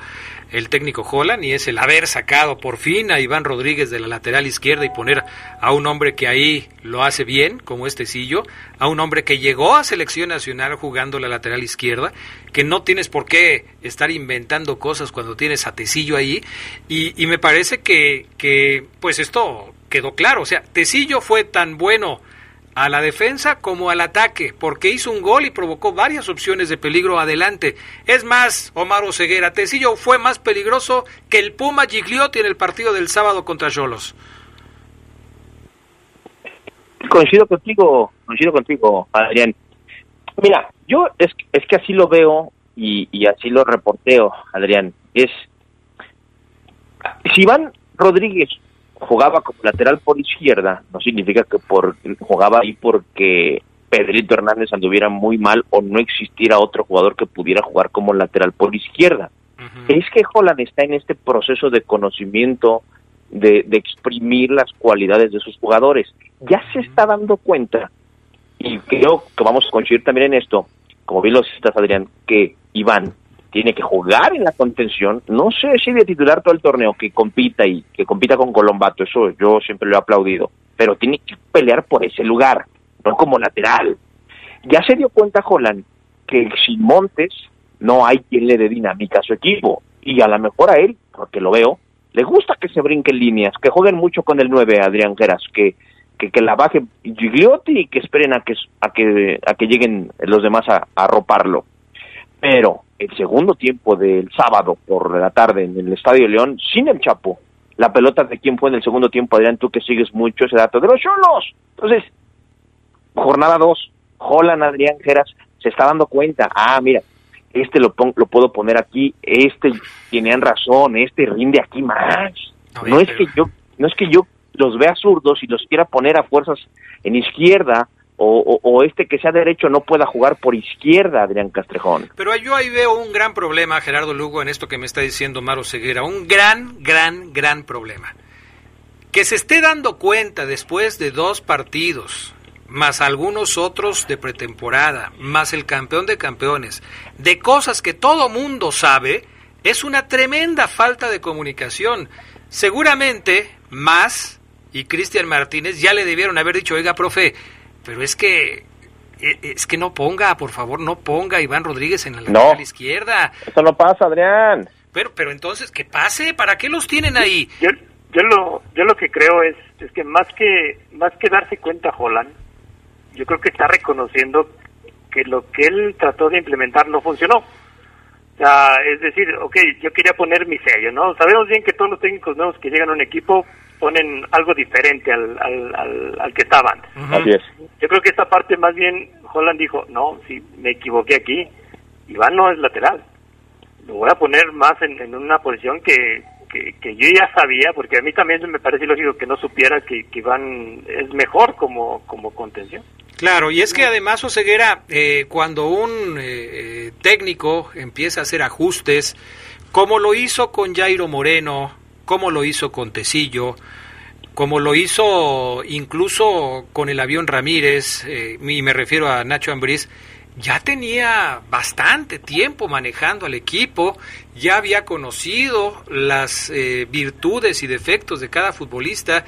S2: el técnico Holland y es el haber sacado por fin a Iván Rodríguez de la lateral izquierda y poner a un hombre que ahí lo hace bien, como este Sillo, a un hombre que llegó a selección nacional jugando la lateral izquierda, que no tienes por qué estar inventando cosas cuando tienes a Tecillo ahí. Y, y me parece que, que pues esto quedó claro, o sea, Tecillo fue tan bueno a la defensa como al ataque, porque hizo un gol y provocó varias opciones de peligro adelante. Es más, Omar Oseguera, Tecillo fue más peligroso que el Puma Gigliotti en el partido del sábado contra Cholos.
S7: Coincido contigo, coincido contigo, Adrián. Mira, yo es, es que así lo veo y, y así lo reporteo, Adrián. Es si Iván Rodríguez jugaba como lateral por izquierda, no significa que por jugaba ahí porque Pedrito Hernández anduviera muy mal o no existiera otro jugador que pudiera jugar como lateral por izquierda. Es que Holland está en este proceso de conocimiento, de, de exprimir las cualidades de sus jugadores. Ya se está dando cuenta, y creo que vamos a coincidir también en esto, como bien lo citas, Adrián, que Iván tiene que jugar en la contención, no sé si de titular todo el torneo, que compita y que compita con Colombato, eso yo siempre lo he aplaudido, pero tiene que pelear por ese lugar, no como lateral. Ya se dio cuenta Holland que sin Montes no hay quien le dé dinámica a su equipo, y a lo mejor a él, porque lo veo, le gusta que se brinquen líneas, que jueguen mucho con el 9, Adrián Geras, que, que, que la baje Gigliotti y que esperen a que, a que, a que lleguen los demás a, a arroparlo. Pero el segundo tiempo del sábado por la tarde en el Estadio León, sin el Chapo, la pelota de quién fue en el segundo tiempo, Adrián, tú que sigues mucho ese dato, de los Cholos. Entonces, jornada 2, Holland, Adrián Geras, se está dando cuenta, ah, mira, este lo, pon- lo puedo poner aquí, este tienen razón, este rinde aquí más. No es
S2: pero-
S7: que yo, no es que yo los vea zurdos y los quiera poner a fuerzas en izquierda o, este que sea derecho no pueda jugar por izquierda, Adrián Castrejón.
S2: Pero yo ahí veo un gran problema, Gerardo Lugo, en esto que me está diciendo Maro Ceguera. Un gran, gran, gran problema. Que se esté dando cuenta después de dos partidos, más algunos otros de pretemporada, más el campeón de campeones, de cosas que todo mundo sabe, es una tremenda falta de comunicación. Seguramente más y Cristian Martínez ya le debieron haber dicho, oiga, profe, pero es que eh, es que no ponga, por favor, no ponga a Iván Rodríguez en la
S7: No.
S2: izquierda.
S7: Eso no pasa, Adrián.
S2: Pero, pero entonces, ¿qué pase? ¿Para qué los tienen ahí?
S6: Yo, yo lo yo lo que creo es, es que más que más que darse cuenta Holland, yo creo que está reconociendo que lo que él trató de implementar no funcionó. O sea, es decir, ok, yo quería poner mi sello, ¿no? Sabemos bien que todos los técnicos nuevos que llegan a un equipo ponen algo diferente al, al, al, que estaba antes.
S7: Así es.
S6: Yo creo que esta parte más bien Holland dijo, no, si me equivoqué aquí, Iván no es lateral. Lo voy a poner más en, en una posición que, que, yo ya sabía, porque a mí también me parece lógico que no supiera que, Iván es mejor como, como contención.
S2: Claro, y es que además Oseguera, eh, cuando un eh, eh, técnico empieza a hacer ajustes, como lo hizo con Jairo Moreno, como lo hizo con Tecillo, como lo hizo incluso con el avión Ramírez, y me refiero a Nacho Ambriz, ya tenía bastante tiempo manejando al equipo, ya había conocido las eh, virtudes y defectos de cada futbolista.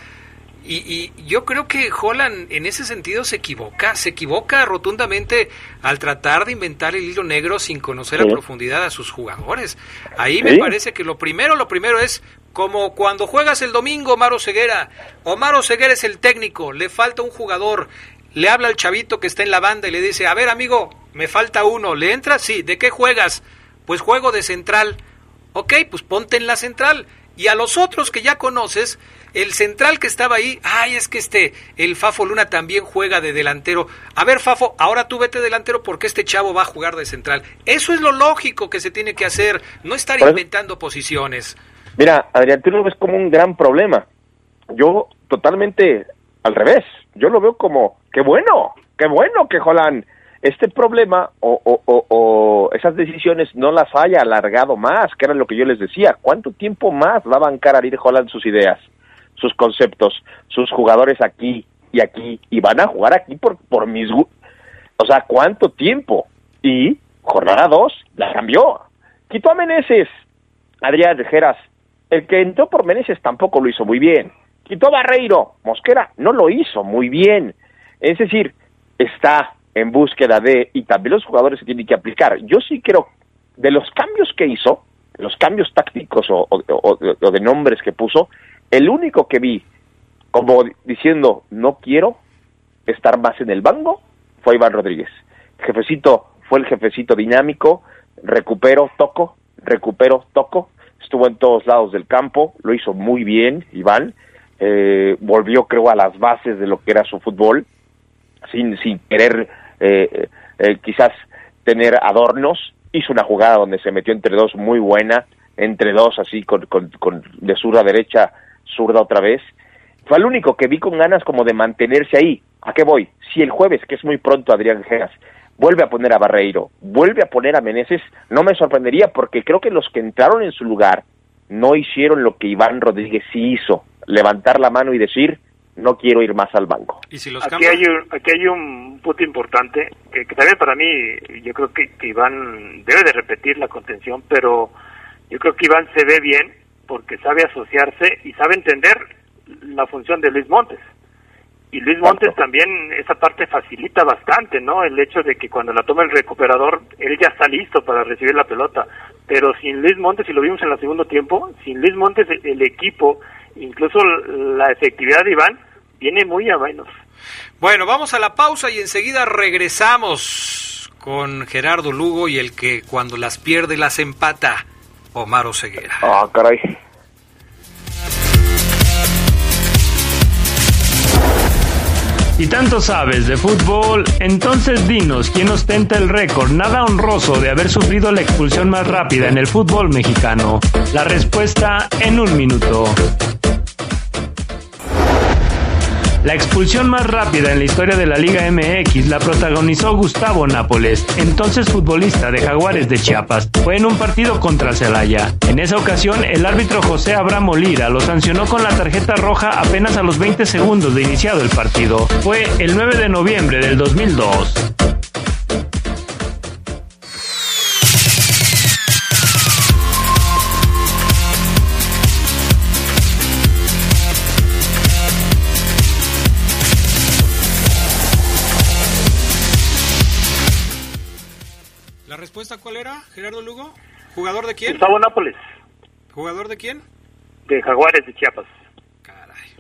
S2: Y, yo creo que Holland en ese sentido se equivoca, se equivoca rotundamente al tratar de inventar el hilo negro sin conocer a profundidad a sus jugadores. Ahí me parece que lo primero, lo primero es como cuando juegas el domingo, Omar Ceguera. Omar Ceguera es el técnico, le falta un jugador, le habla al chavito que está en la banda y le dice, a ver amigo, me falta uno, ¿le entras? Sí, ¿de qué juegas? Pues juego de central. Ok, pues ponte en la central. Y a los otros que ya conoces, el central que estaba ahí, ay, es que este, el Fafo Luna también juega de delantero. A ver, Fafo, ahora tú vete delantero porque este chavo va a jugar de central. Eso es lo lógico que se tiene que hacer, no estar inventando posiciones.
S7: Mira, Adrián, tú lo ves como un gran problema. Yo totalmente al revés. Yo lo veo como, qué bueno, qué bueno que Holland este problema o, o, o, esas decisiones no las haya alargado más, que era lo que yo les decía. ¿Cuánto tiempo más va a bancar Ariel Holland sus ideas, sus conceptos, sus jugadores aquí y aquí? Y van a jugar aquí por, por mis... O sea, ¿cuánto tiempo? Y jornada 2 la cambió. Quitó a Meneses, Adrián Rejeras. El que entró por Meneses tampoco lo hizo muy bien. Quitó Barreiro, Mosquera no lo hizo muy bien. Es decir, está en búsqueda de, y también los jugadores se tienen que aplicar. Yo sí creo, de los cambios que hizo, los cambios tácticos o, o, de nombres que puso, el único que vi como diciendo no quiero estar más en el banco fue Iván Rodríguez. jefecito fue el jefecito dinámico, recupero, toco, recupero, toco, estuvo en todos lados del campo, lo hizo muy bien Iván, eh, volvió creo a las bases de lo que era su fútbol, sin, sin querer eh, eh, quizás tener adornos. Hizo una jugada donde se metió entre dos muy buena, entre dos así con, con, de zurda a derecha, zurda otra vez. Fue el único que vi con ganas como de mantenerse ahí. ¿A qué voy? Si el jueves, que es muy pronto Adrián Geras, vuelve a poner a Barreiro, vuelve a poner a Meneses, no me sorprendería porque creo que los que entraron en su lugar no hicieron lo que Iván Rodríguez sí hizo, levantar la mano y decir, no quiero ir más al banco.
S6: ¿Y si los aquí, hay un, aquí hay un punto importante que, también para mí yo creo que, Iván debe de repetir la contención, pero yo creo que Iván se ve bien porque sabe asociarse y sabe entender la función de Luis Montes. Y Luis Montes también esa parte facilita bastante, ¿no? El hecho de que cuando la toma el recuperador, él ya está listo para recibir la pelota. Pero sin Luis Montes, y lo vimos en el segundo tiempo, sin Luis Montes el equipo, incluso la efectividad de Iván, viene muy a menos.
S2: Bueno, vamos a la pausa y enseguida regresamos con Gerardo Lugo y el que cuando las pierde las empata, Omar Oseguera.
S7: Ah, caray.
S5: Y tanto sabes de fútbol, entonces dinos quién ostenta el récord nada honroso de haber sufrido la expulsión más rápida en el fútbol mexicano. La respuesta en un minuto. La expulsión más rápida en la historia de la Liga MX la protagonizó Gustavo Nápoles, entonces futbolista de Jaguares de Chiapas. Fue en un partido contra Celaya. En esa ocasión, el árbitro José Abramo Lira lo sancionó con la tarjeta roja apenas a los 20 segundos de iniciado el partido. Fue el 9 de noviembre del 2002.
S2: Cuál era, Gerardo Lugo? ¿Jugador de quién?
S6: Gustavo Nápoles.
S2: ¿Jugador de quién?
S6: De Jaguares de Chiapas.
S2: Caray.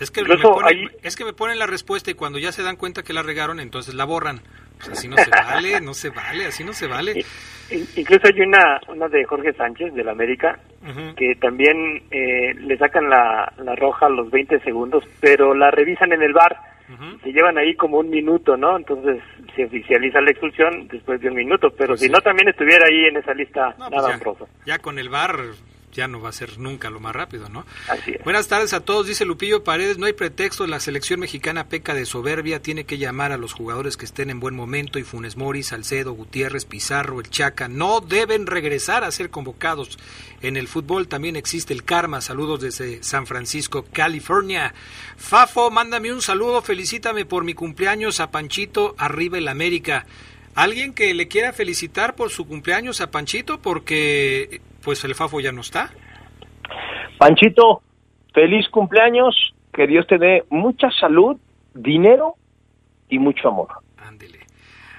S2: Es que, me ponen, es que me ponen la respuesta y cuando ya se dan cuenta que la regaron, entonces la borran. pues así no se vale, no se vale, así no se vale.
S6: Incluso hay una, una de Jorge Sánchez del América que también eh, le sacan la, la roja a los 20 segundos, pero la revisan en el bar. Se llevan ahí como un minuto, ¿no? Entonces se oficializa la expulsión después de un minuto, pero pues si no también estuviera ahí en esa lista pues nada
S2: ya, ya con el bar ya no va a ser nunca lo más rápido, ¿no?
S6: Así es.
S2: Buenas tardes a todos, dice Lupillo Paredes, no hay pretexto, la selección mexicana peca de soberbia, tiene que llamar a los jugadores que estén en buen momento y Funes Mori, Salcedo, Gutiérrez, Pizarro, el Chaca, no deben regresar a ser convocados. En el fútbol también existe el karma, saludos desde San Francisco, California. Fafo, mándame un saludo, felicítame por mi cumpleaños a Panchito, arriba el América. ¿Alguien que le quiera felicitar por su cumpleaños a Panchito? Porque pues el Fafo ya no está.
S7: Panchito, feliz cumpleaños, que Dios te dé mucha salud, dinero y mucho amor.
S2: Ándele.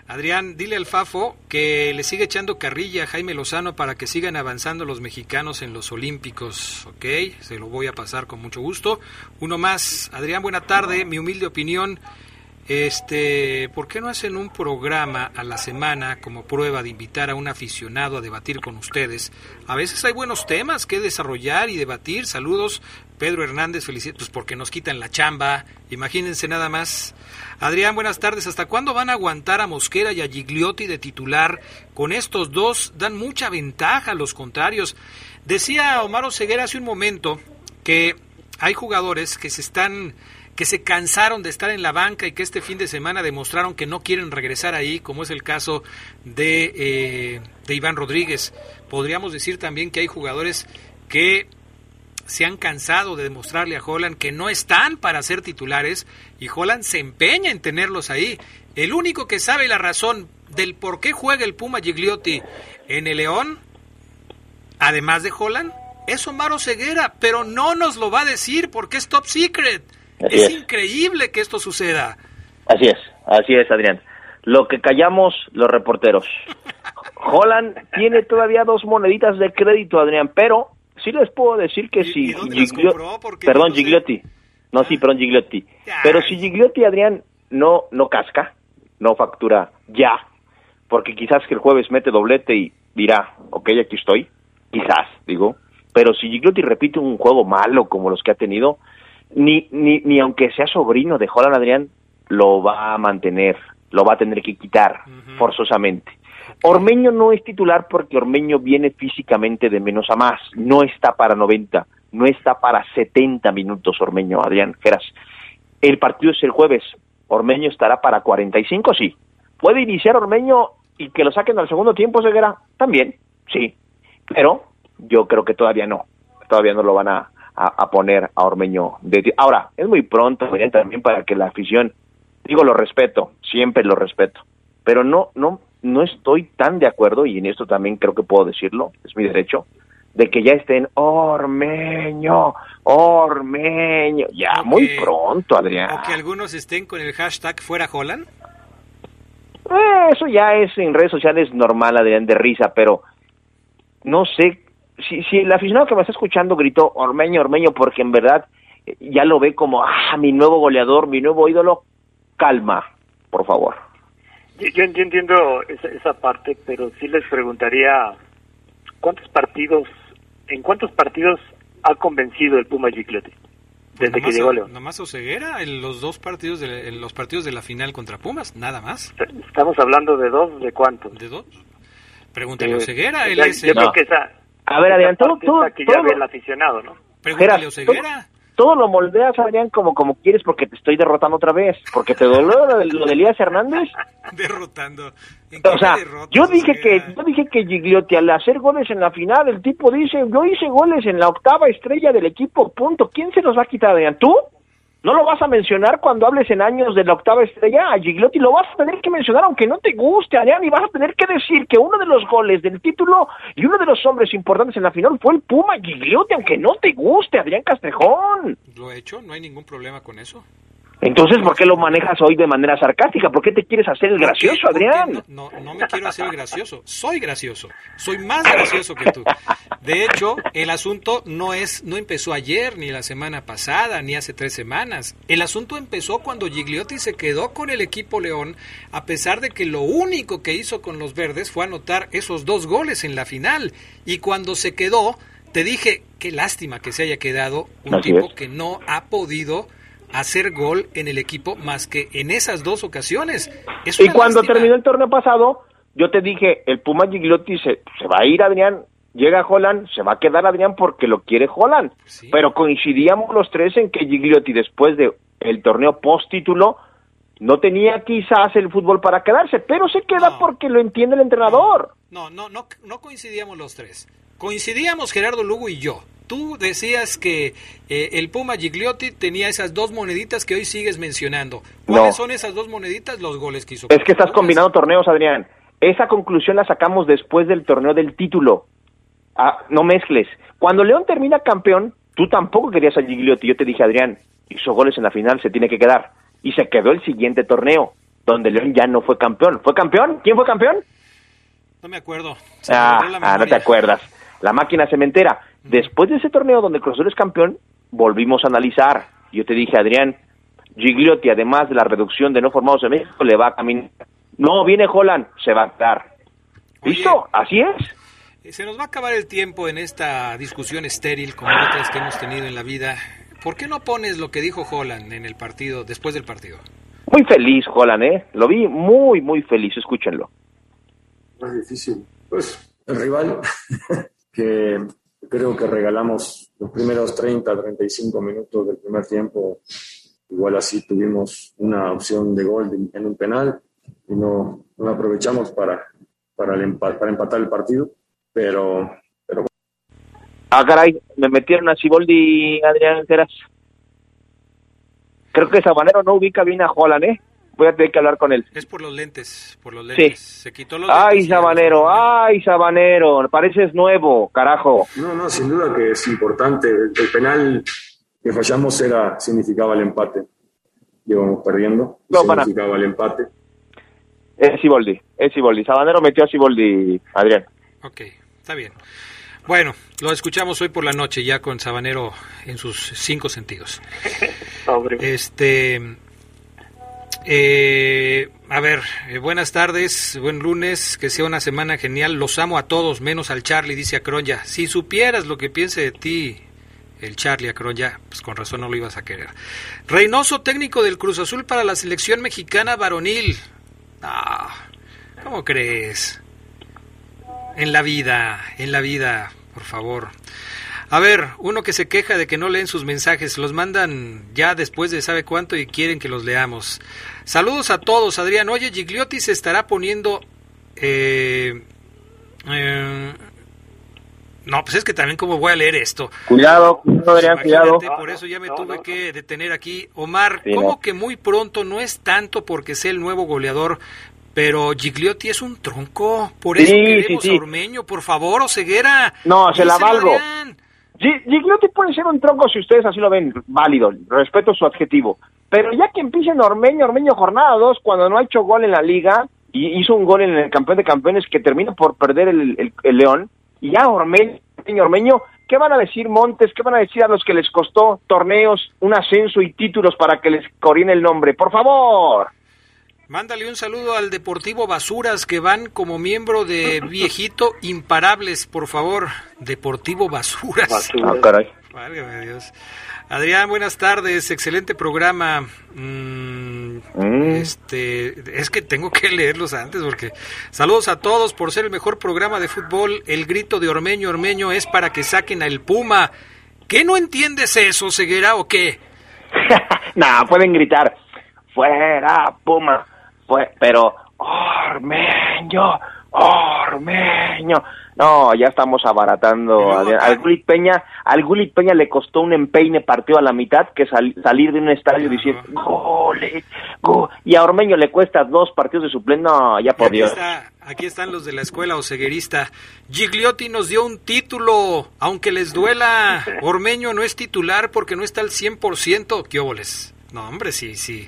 S2: Adrián, dile al Fafo que le sigue echando carrilla a Jaime Lozano para que sigan avanzando los mexicanos en los Olímpicos, ¿ok? Se lo voy a pasar con mucho gusto. Uno más. Adrián, buena tarde. Mi humilde opinión este, ¿por qué no hacen un programa a la semana como prueba de invitar a un aficionado a debatir con ustedes? A veces hay buenos temas que desarrollar y debatir. Saludos, Pedro Hernández, felicidades, pues porque nos quitan la chamba. Imagínense nada más. Adrián, buenas tardes. ¿Hasta cuándo van a aguantar a Mosquera y a Gigliotti de titular? Con estos dos dan mucha ventaja a los contrarios. Decía Omar Ceguera hace un momento que hay jugadores que se están que se cansaron de estar en la banca y que este fin de semana demostraron que no quieren regresar ahí, como es el caso de, eh, de Iván Rodríguez. Podríamos decir también que hay jugadores que se han cansado de demostrarle a Holland que no están para ser titulares y Holland se empeña en tenerlos ahí. El único que sabe la razón del por qué juega el Puma Gigliotti en el León, además de Holland, es Omar Ceguera, pero no nos lo va a decir porque es top secret es, increíble que esto suceda.
S7: Así es, así es, Adrián. Lo que callamos los reporteros. Holland tiene todavía dos moneditas de crédito, Adrián, pero sí les puedo decir que si... Perdón, Gigliotti. No, sí, perdón, Gigliotti. Pero si Gigliotti, Adrián, no, no casca, no factura ya, porque quizás que el jueves mete doblete y dirá, ok, aquí estoy, quizás, digo, pero si Gigliotti repite un juego malo como los que ha tenido, ni, ni, ni aunque sea sobrino de Holland Adrián, lo va a mantener, lo va a tener que quitar forzosamente. Ormeño no es titular porque Ormeño viene físicamente de menos a más, no está para 90, no está para 70 minutos Ormeño, Adrián Geras. El partido es el jueves, Ormeño estará para 45, sí. ¿Puede iniciar Ormeño y que lo saquen al segundo tiempo, Seguera? También, sí. Pero yo creo que todavía no, todavía no lo van a, a, poner a Ormeño. De, ahora, es muy pronto también para que la afición, digo, lo respeto, siempre lo respeto, pero no, no, no estoy tan de acuerdo, y en esto también creo que puedo decirlo, es mi derecho, de que ya estén Ormeño, Ormeño, ya muy pronto, Adrián.
S2: O que algunos estén con el hashtag fuera Holland.
S7: Eh, eso ya es en redes sociales normal, Adrián, de risa, pero no sé si, si el aficionado que me está escuchando gritó Ormeño, Ormeño, porque en verdad eh, ya lo ve como, ah, mi nuevo goleador, mi nuevo ídolo, calma, por favor.
S6: Yo, entiendo esa, parte, pero sí les preguntaría, ¿cuántos partidos, en cuántos partidos ha convencido el Puma Giclote?
S2: Pues desde que llegó León. Nomás Oseguera en los dos partidos de, en los partidos de la final contra Pumas, nada más.
S6: Estamos hablando de dos, ¿de cuántos?
S2: ¿De dos? Pregúntale a Oseguera,
S6: él es... Yo creo que esa,
S7: a ver, Adrián, todo, todo,
S6: que ya ve el aficionado, ¿no?
S2: Pregúntale
S7: todo lo moldeas, Adrián, como, como quieres porque te estoy derrotando otra vez. Porque te dolió lo de, lo de Elías Hernández.
S2: Derrotando.
S7: o sea, yo dije que yo dije que Gigliotti al hacer goles en la final, el tipo dice, yo hice goles en la octava estrella del equipo, punto. ¿Quién se los va a quitar, Adrián? ¿Tú? ¿No lo vas a mencionar cuando hables en años de la octava estrella? A Gigliotti lo vas a tener que mencionar aunque no te guste, Adrián, y vas a tener que decir que uno de los goles del título y uno de los hombres importantes en la final fue el Puma Gigliotti, aunque no te guste, Adrián Castrejón.
S2: Lo he hecho, no hay ningún problema con eso.
S7: Entonces, ¿por qué lo manejas hoy de manera sarcástica? ¿Por qué te quieres hacer el gracioso, Adrián?
S2: No, no, no, me quiero hacer el gracioso. Soy gracioso. Soy más gracioso que tú. De hecho, el asunto no es, no empezó ayer, ni la semana pasada, ni hace tres semanas. El asunto empezó cuando Gigliotti se quedó con el equipo León, a pesar de que lo único que hizo con los verdes fue anotar esos dos goles en la final. Y cuando se quedó, te dije, qué lástima que se haya quedado un tipo que no ha podido hacer gol en el equipo más que en esas dos ocasiones.
S7: y cuando terminó el torneo pasado, yo te dije, el Puma Gigliotti se, se va a ir, Adrián, llega Holland, se va a quedar Adrián porque lo quiere Holland. Pero coincidíamos los tres en que Gigliotti después de el torneo post título no tenía quizás el fútbol para quedarse, pero se queda porque lo entiende el entrenador.
S2: No, no, no, no coincidíamos los tres. Coincidíamos Gerardo Lugo y yo. Tú decías que eh, el Puma Gigliotti tenía esas dos moneditas que hoy sigues mencionando. ¿Cuáles son esas dos moneditas? Los goles que hizo.
S7: Es que estás combinando torneos, Adrián. Esa conclusión la sacamos después del torneo del título. Ah, no mezcles. Cuando León termina campeón, tú tampoco querías a Gigliotti. Yo te dije, Adrián, hizo goles en la final, se tiene que quedar. Y se quedó el siguiente torneo, donde León ya no fue campeón. ¿Fue campeón? ¿Quién fue campeón?
S2: No me acuerdo.
S7: ah, ah no te acuerdas. La máquina cementera. Después de ese torneo donde el Cruz es campeón, volvimos a analizar. Yo te dije, Adrián, Gigliotti, además de la reducción de no formados en México, le va a caminar. No, viene Holland, se va a dar. ¿Listo? Así es.
S2: Eh, se nos va a acabar el tiempo en esta discusión estéril como otras que hemos tenido en la vida. ¿Por qué no pones lo que dijo Holland en el partido, después del partido?
S7: Muy feliz Holland, ¿eh? Lo vi muy, muy feliz, escúchenlo.
S8: Más difícil. Pues el rival que creo que regalamos los primeros 30, 35 minutos del primer tiempo. Igual así tuvimos una opción de gol en un penal y no, no aprovechamos para, para, el para empatar el partido. Pero, pero
S7: Ah, caray, me metieron a Ciboldi, Adrián Teras. Creo que Sabanero no ubica bien a Holland, ¿eh? Voy a tener que hablar con él.
S2: Es por los lentes, por los lentes. Se quitó los
S7: ay, Sabanero, ay, Sabanero, pareces nuevo, carajo.
S8: No, no, sin duda que es importante. El, penal que fallamos era significaba el empate. Llevamos perdiendo, significaba el empate.
S7: Es Siboldi, es Siboldi. Sabanero metió a Siboldi, Adrián.
S2: Ok, está bien. Bueno, lo escuchamos hoy por la noche ya con Sabanero en sus cinco sentidos. este, eh, a ver, eh, buenas tardes, buen lunes, que sea una semana genial. Los amo a todos, menos al Charlie, dice Acronya. Si supieras lo que piense de ti, el Charlie Acronya, pues con razón no lo ibas a querer. Reynoso, técnico del Cruz Azul para la selección mexicana varonil. Ah, ¿cómo crees? En la vida, en la vida, por favor. A ver, uno que se queja de que no leen sus mensajes, los mandan ya después de sabe cuánto y quieren que los leamos. Saludos a todos, Adrián. Oye, Gigliotti se estará poniendo... Eh, eh, no, pues es que también como voy a leer esto.
S7: Cuidado, Adrián, cuidado.
S2: Por eso ya me tuve que detener aquí. Omar, ¿cómo que muy pronto no es tanto porque sea el nuevo goleador, pero Gigliotti es un tronco? Por eso queremos a Ormeño, por favor, o Ceguera.
S7: No, se la valgo. Gigliotti puede ser un tronco si ustedes así lo ven, válido, respeto su adjetivo. Pero ya que empiece en Ormeño, Ormeño jornada 2, cuando no ha hecho gol en la liga, y hizo un gol en el campeón de campeones que termina por perder el, León, y ya Ormeño, Ormeño, ¿qué van a decir Montes? ¿Qué van a decir a los que les costó torneos, un ascenso y títulos para que les corrine el nombre? Por favor.
S2: Mándale un saludo al Deportivo Basuras que van como miembro de Viejito Imparables, por favor. Deportivo Basuras.
S7: Ah, caray.
S2: Válgame Dios. Adrián, buenas tardes, excelente programa. Mm, mm. Este, es que tengo que leerlos antes porque saludos a todos por ser el mejor programa de fútbol. El grito de Ormeño Ormeño es para que saquen al Puma. ¿Qué no entiendes eso, Ceguera o qué?
S7: nah, pueden gritar fuera Puma, fue, pero Ormeño, Ormeño. No, ya estamos abaratando. al Gulli Peña, al Gulli Peña le costó un empeine partido a la mitad que salir de un estadio diciendo goles, y a Ormeño le cuesta dos partidos de suplente. No, ya por Dios.
S2: aquí están los de la escuela oseguerista. Gigliotti nos dio un título, aunque les duela. Ormeño no es titular porque no está al 100%. ¿Qué óboles? No, hombre, sí, sí.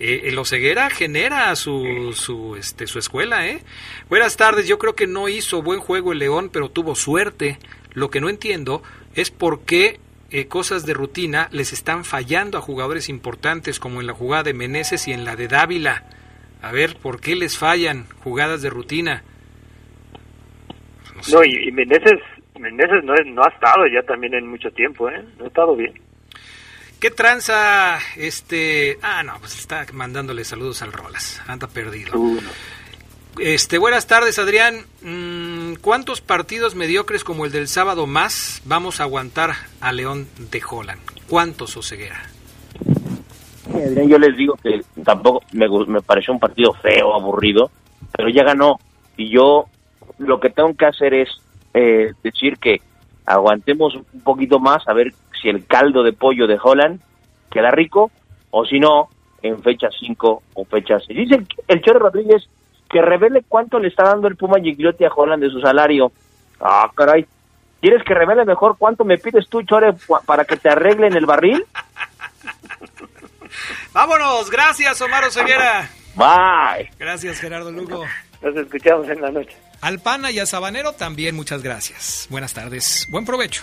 S2: Eh, el Oseguera genera su, su, este, su escuela, ¿eh? Buenas tardes, yo creo que no hizo buen juego el León, pero tuvo suerte. Lo que no entiendo es por qué eh, cosas de rutina les están fallando a jugadores importantes, como en la jugada de Meneses y en la de Dávila. A ver, ¿por qué les fallan jugadas de rutina?
S6: No, y, y Meneses no, es- no ha estado ya también en mucho tiempo, ¿eh? No ha estado bien.
S2: ¿Qué tranza este? Ah, no, pues está mandándole saludos al Rolas. Anda perdido. Este, buenas tardes, Adrián. Mm, ¿Cuántos partidos mediocres como el del sábado más vamos a aguantar a León de Holland? ¿Cuántos, Oseguera?
S7: Sí, Adrián, yo les digo que tampoco me, me pareció un partido feo, aburrido, pero ya ganó. Y yo lo que tengo que hacer es eh, decir que aguantemos un poquito más a ver si el caldo de pollo de Holland queda rico o si no, en fecha 5 o fecha 6. Dice el, el Chore Rodríguez que revele cuánto le está dando el Puma Gigliotti a Holland de su salario. Ah, caray. ¿Quieres que revele mejor cuánto me pides tú, Chore, pa- para que te arreglen el barril?
S2: Vámonos, gracias, Omar Oseguera.
S7: Bye.
S2: Gracias, Gerardo Lugo.
S6: Nos escuchamos en la noche.
S2: Al Pana y a Sabanero también muchas gracias. Buenas tardes, buen provecho.